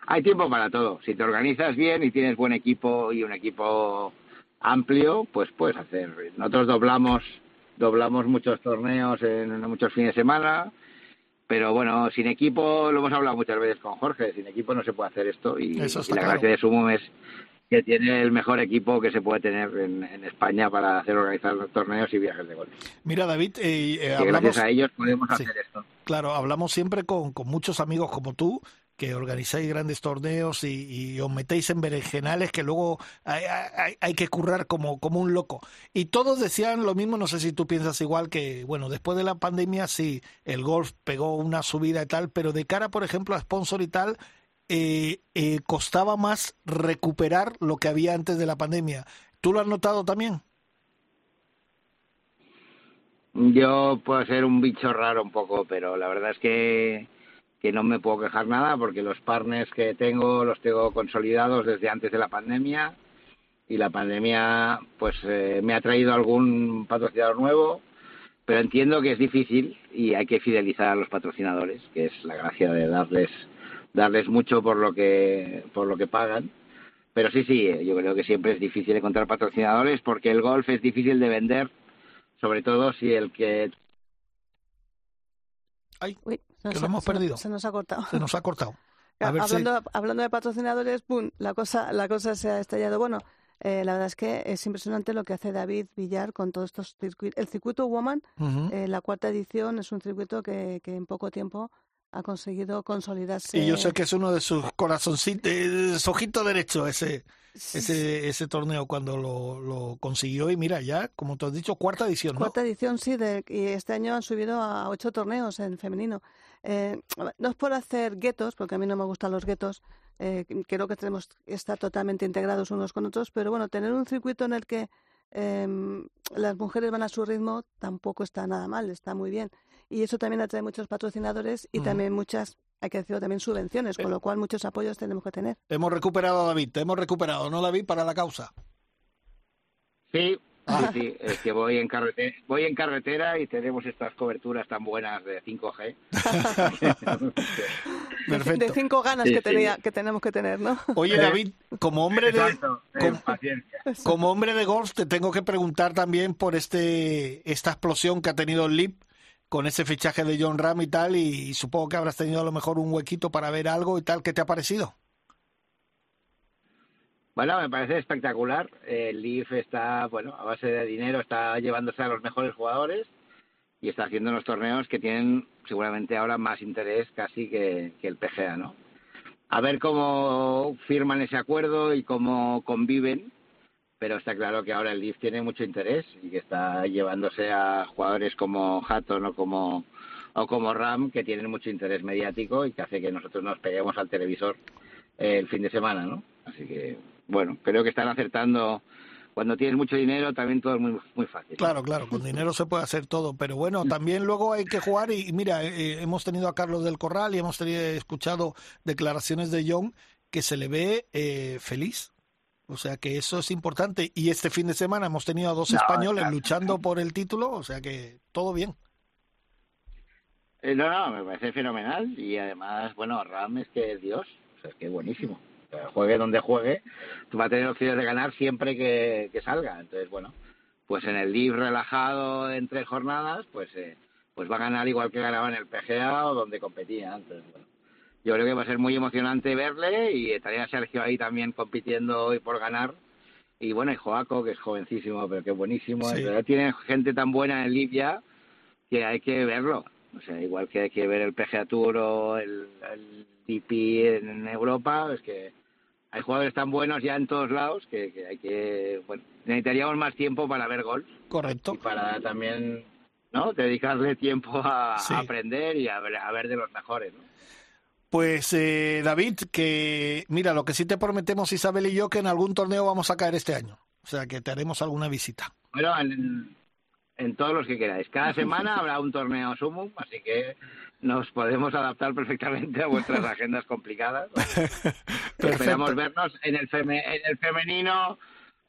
[SPEAKER 9] hay tiempo para todo. Si te organizas bien y tienes buen equipo y un equipo amplio, pues puedes hacer. Nosotros doblamos doblamos muchos torneos en, en muchos fines de semana, pero bueno, sin equipo, lo hemos hablado muchas veces con Jorge, sin equipo no se puede hacer esto y,
[SPEAKER 2] Eso
[SPEAKER 9] y
[SPEAKER 2] está
[SPEAKER 9] la
[SPEAKER 2] claro.
[SPEAKER 9] gracia de Sumo es que tiene el mejor equipo que se puede tener en, en España para hacer organizar los torneos y viajes de golf.
[SPEAKER 2] Mira, David, eh, eh, hablamos,
[SPEAKER 9] gracias a ellos podemos
[SPEAKER 2] Sí.
[SPEAKER 9] hacer esto.
[SPEAKER 2] claro, hablamos siempre con, con muchos amigos como tú que organizáis grandes torneos y, os metéis en berenjenales que luego hay, hay- hay que currar como, como un loco. Y todos decían lo mismo, no sé si tú piensas igual, que bueno, después de la pandemia sí, el golf pegó una subida y tal, pero de cara, por ejemplo, a sponsor y tal, eh, eh, costaba más recuperar lo que había antes de la pandemia. ¿Tú lo has notado también?
[SPEAKER 9] Yo puedo ser un bicho raro un poco, pero la verdad es que, que no me puedo quejar nada porque los partners que tengo los tengo consolidados desde antes de la pandemia y la pandemia pues eh, me ha traído algún patrocinador nuevo, pero entiendo que es difícil y hay que fidelizar a los patrocinadores, que es la gracia de darles darles mucho por lo que por lo que pagan. Pero sí, sí, yo creo que siempre es difícil encontrar patrocinadores porque el golf es difícil de vender sobre todo si el que
[SPEAKER 2] Ay,
[SPEAKER 3] Uy, se
[SPEAKER 2] que
[SPEAKER 3] nos
[SPEAKER 2] lo
[SPEAKER 3] ha-
[SPEAKER 2] hemos
[SPEAKER 3] se-
[SPEAKER 2] perdido.
[SPEAKER 3] Se nos ha cortado.
[SPEAKER 2] Se nos ha cortado. A ver si-
[SPEAKER 3] hablando, hablando de patrocinadores, ¡pum! La cosa, la cosa se ha estallado. Bueno, eh, la verdad es que es impresionante lo que hace David Villar con todos estos circuitos. El circuito Woman, eh, la cuarta edición, es un circuito que, que en poco tiempo ha conseguido consolidarse.
[SPEAKER 2] Y yo sé que es uno de sus corazoncitos, eh, su ojito derecho ese, ese, ese torneo cuando lo, lo consiguió. Y mira, ya, como tú has dicho, cuarta edición, ¿no?
[SPEAKER 3] Cuarta edición, sí, de, y este año han subido a ocho torneos en femenino. Eh, no es por hacer guetos, porque a mí no me gustan los guetos, eh, creo que tenemos que estar totalmente integrados unos con otros, pero bueno, tener un circuito en el que em, las mujeres van a su ritmo tampoco está nada mal, está muy bien. Y eso también atrae muchos patrocinadores y también muchas, hay que decirlo, también subvenciones, con lo cual muchos apoyos tenemos que tener.
[SPEAKER 2] Hemos recuperado a David, te hemos recuperado, ¿no, David? Para la causa.
[SPEAKER 9] Sí,
[SPEAKER 2] Ah.
[SPEAKER 9] sí, sí, es que voy en carretera, voy en carretera y tenemos estas coberturas tan buenas de 5G.
[SPEAKER 3] De,
[SPEAKER 2] Perfecto.
[SPEAKER 3] de cinco ganas
[SPEAKER 9] Sí,
[SPEAKER 3] que,
[SPEAKER 9] sí.
[SPEAKER 3] tenía, que tenemos que tener, ¿no?
[SPEAKER 2] Oye, David, como hombre de,
[SPEAKER 9] Exacto, eh,
[SPEAKER 2] como- como hombre de golf, te tengo que preguntar también por este esta explosión que ha tenido el LIP con ese fichaje de John Ram y tal, y, supongo que habrás tenido a lo mejor un huequito para ver algo y tal. ¿Qué te ha parecido?
[SPEAKER 9] Bueno, me parece espectacular. El Leaf está, bueno, a base de dinero, está llevándose a los mejores jugadores y está haciendo unos torneos que tienen seguramente ahora más interés casi que, que el PGA, ¿no? A ver cómo firman ese acuerdo y cómo conviven, pero está claro que ahora el Leaf tiene mucho interés y que está llevándose a jugadores como Hatton o como o como RAM, que tienen mucho interés mediático y que hace que nosotros nos peguemos al televisor eh, el fin de semana, ¿no? Así que, bueno, creo que están acertando. Cuando tienes mucho dinero también todo es muy, muy fácil.
[SPEAKER 2] Claro, claro, con dinero se puede hacer todo, pero bueno, también luego hay que jugar y, mira, eh, hemos tenido a Carlos del Corral y hemos tenido, escuchado declaraciones de John que se le ve eh, feliz. O sea que eso es importante. Y este fin de semana hemos tenido a dos españoles luchando por el título, o sea que todo bien.
[SPEAKER 9] Eh, no, no, me parece fenomenal y además, bueno, Ram es que es Dios, o sea, es que es buenísimo. juegue donde juegue, tú vas a tener opciones de ganar siempre que, salga. Entonces, bueno, pues en el live relajado en tres jornadas, pues eh, pues va a ganar igual que ganaba en el PGA o donde competía. Entonces, bueno, yo creo que va a ser muy emocionante verle y estaría Sergio ahí también compitiendo hoy por ganar. Y bueno, y Joaco, que es jovencísimo, pero que es buenísimo. Sí. tiene gente tan buena en Libia que hay que verlo. O sea, igual que hay que ver el PGA Tour o el, el DP en Europa, es que hay jugadores tan buenos ya en todos lados que, hay que, bueno, necesitaríamos más tiempo para ver golf.
[SPEAKER 2] Correcto.
[SPEAKER 9] Y para también, ¿no? Dedicarle tiempo a, aprender y a ver, a ver de los mejores, ¿no?
[SPEAKER 2] Pues eh, David, que mira, lo que sí te prometemos Isabel y yo que en algún torneo vamos a caer este año. O sea, que te haremos alguna visita.
[SPEAKER 9] Bueno, en, en todos los que queráis. Cada semana habrá un torneo Sumum, así que nos podemos adaptar perfectamente a vuestras agendas complicadas. Esperamos vernos en el, en el femenino.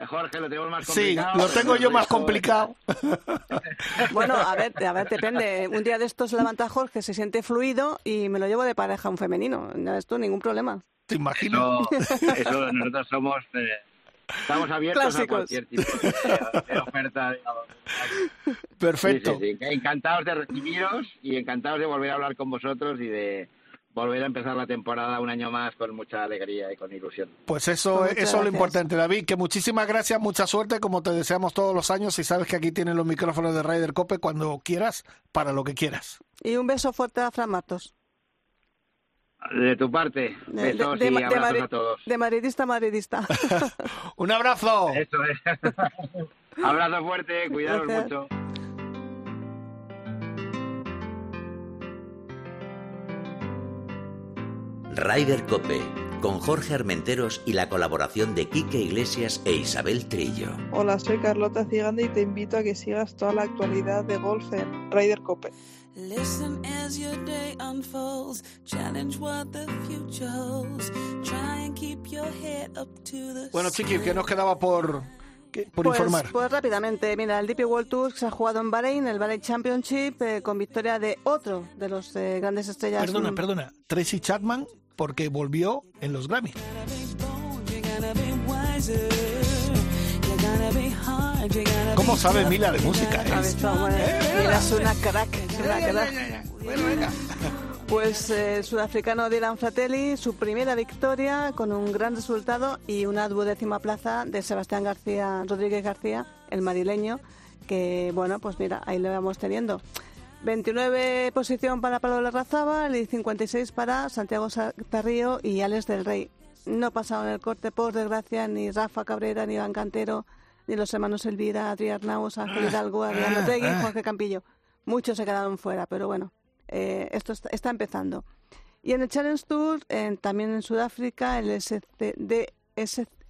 [SPEAKER 9] Jorge, lo tenemos más complicado.
[SPEAKER 2] Sí, lo tengo yo más complicado.
[SPEAKER 3] bueno, a ver, a ver, depende. Un día de estos levanta Jorge, se siente fluido y me lo llevo de pareja a un femenino. No es tú, ningún problema.
[SPEAKER 2] ¿Te imagino?
[SPEAKER 9] Eso, nosotros somos... Eh, Estamos abiertos a cualquier tipo de, oferta.
[SPEAKER 2] Perfecto.
[SPEAKER 9] Encantados de recibiros y encantados de volver a hablar con vosotros y de volver a empezar la temporada un año más con mucha alegría y con ilusión.
[SPEAKER 2] Pues eso, eso es lo importante, David. Que muchísimas gracias, mucha suerte, como te deseamos todos los años. Y sabes que aquí tienes los micrófonos de Ryder Cope cuando quieras, para lo que quieras.
[SPEAKER 3] Y un beso fuerte a Fran Matos.
[SPEAKER 9] De tu parte, besos de, y abrazos a todos.
[SPEAKER 3] De madridista a madridista.
[SPEAKER 2] Un abrazo.
[SPEAKER 9] Eso es. abrazo fuerte, cuidaros mucho.
[SPEAKER 1] Ryder Cope, con Jorge Armenteros y la colaboración de Quique Iglesias e Isabel Trillo.
[SPEAKER 10] Hola, soy Carlota Ciganda y te invito a que sigas toda la actualidad de golf en Ryder Cope. Listen as your day unfolds, challenge what the future holds. Try and keep your head up to the
[SPEAKER 2] Bueno, Chiqui, ¿qué nos quedaba por, por
[SPEAKER 3] pues,
[SPEAKER 2] informar?
[SPEAKER 3] Pues rápidamente, mira, el DP World Tour se ha jugado en Bahrein, el Bahrein Championship, eh, con victoria de otro de los eh, grandes estrellas.
[SPEAKER 2] Perdona, perdona, Tracy Chapman, porque volvió en los Grammy. ¿Cómo sabe Mila de música? Eh?
[SPEAKER 3] Mira, es una crack. Pues eh, el sudafricano Dylan Fratelli, su primera victoria con un gran resultado y una duodécima plaza de Sebastián García, Rodríguez García, el marileño, que bueno, pues mira, ahí lo vamos teniendo. 29 posición para Pablo Larrazábal y 56 para Santiago Perrío y Alex del Rey. No pasaron el corte, por desgracia, ni Rafa Cabrera, ni Iván Cantero, ni los hermanos Elvira, Adrián Naus, Ángel Hidalgo, Adrián Otegui, Jorge Campillo. Muchos se quedaron fuera, pero bueno, eh, esto está, empezando. Y en el Challenge Tour, también en Sudáfrica, el SCD,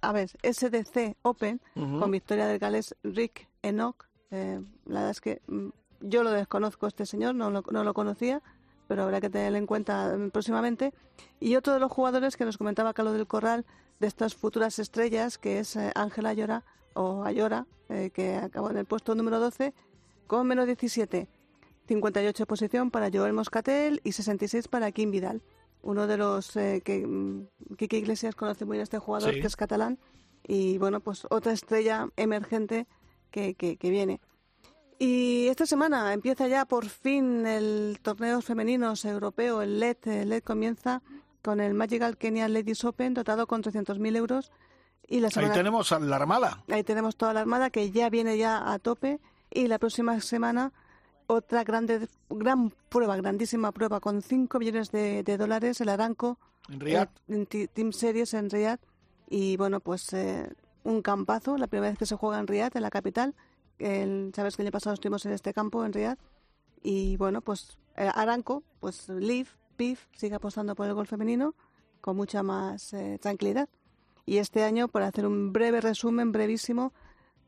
[SPEAKER 3] a ver, SDC Open, con victoria del gales Rick Enoch. Eh, la verdad es que mm, yo lo desconozco este señor, no lo, no lo conocía, pero habrá que tenerlo en cuenta mm, próximamente. Y otro de los jugadores que nos comentaba Carlos del Corral, de estas futuras estrellas, que es eh, Ángela Ayora, o Ayora, que acabó en el puesto número 12, con menos 17. 58 posición para Joel Moscatel y 66 para Kim Vidal. Uno de los eh, que mm, Kike Iglesias conoce muy bien a este jugador, que es catalán. Y bueno, pues otra estrella emergente que, que, viene. Y esta semana empieza ya por fin el torneo femeninos europeo, el LED. El LED comienza con el Magical Kenya Ladies Open, dotado con 300.000 euros. Y la
[SPEAKER 2] Ahí tenemos a la Armada.
[SPEAKER 3] Ahí tenemos toda la Armada que ya viene ya a tope. Y la próxima semana otra grande, gran prueba, grandísima prueba, con 5 millones de, dólares, el Aranco.
[SPEAKER 2] En Riyadh.
[SPEAKER 3] En, Team Series en Riyadh. Y bueno, pues eh, un campazo, la primera vez que se juega en Riyadh, en la capital. El, Sabes que el año pasado estuvimos en este campo, en Riyadh. Y bueno, pues eh, Aranco, pues Liv, PIF, sigue apostando por el golf femenino con mucha más eh, tranquilidad. Y este año, por hacer un breve resumen, brevísimo,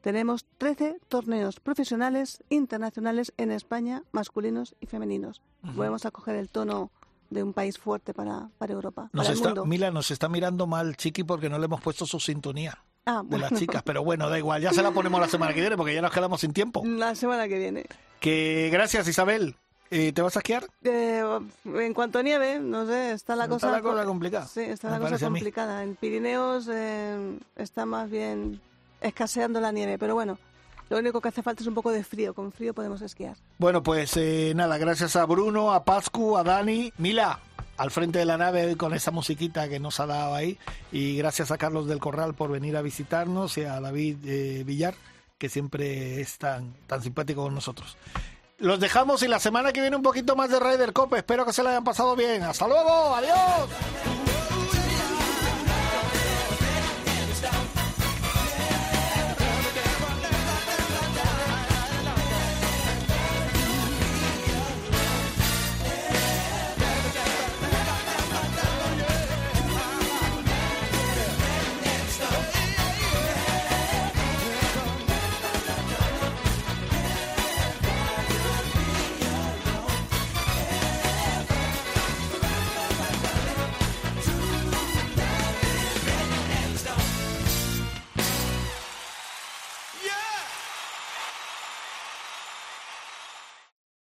[SPEAKER 3] tenemos 13 torneos profesionales internacionales en España, masculinos y femeninos. Volvemos a coger el tono de un país fuerte para, para Europa.
[SPEAKER 2] Nos
[SPEAKER 3] para el
[SPEAKER 2] está,
[SPEAKER 3] mundo.
[SPEAKER 2] Mila nos está mirando mal, Chiqui, porque no le hemos puesto su sintonía
[SPEAKER 3] Ah,
[SPEAKER 2] de las chicas. Pero bueno, da igual, ya se la ponemos la semana que viene porque ya nos quedamos sin tiempo.
[SPEAKER 3] La semana que viene.
[SPEAKER 2] Que gracias, Isabel. Eh, ¿Te vas a esquiar?
[SPEAKER 3] Eh, en cuanto a nieve, no sé, está la
[SPEAKER 2] Está
[SPEAKER 3] cosa...
[SPEAKER 2] la cosa complicada,
[SPEAKER 3] Sí, está
[SPEAKER 2] me
[SPEAKER 3] la cosa complicada. En Pirineos eh, está más bien escaseando la nieve, pero bueno, lo único que hace falta es un poco de frío. Con frío podemos esquiar.
[SPEAKER 2] Bueno, pues eh, nada, gracias a Bruno, a Pascu, a Dani, Mila, al frente de la nave con esa musiquita que nos ha dado ahí. Y gracias a Carlos del Corral por venir a visitarnos y a David eh, Villar, que siempre es tan, tan simpático con nosotros. Los dejamos y la semana que viene un poquito más de Ryder Cope. Espero que se la hayan pasado bien. Hasta luego, adiós.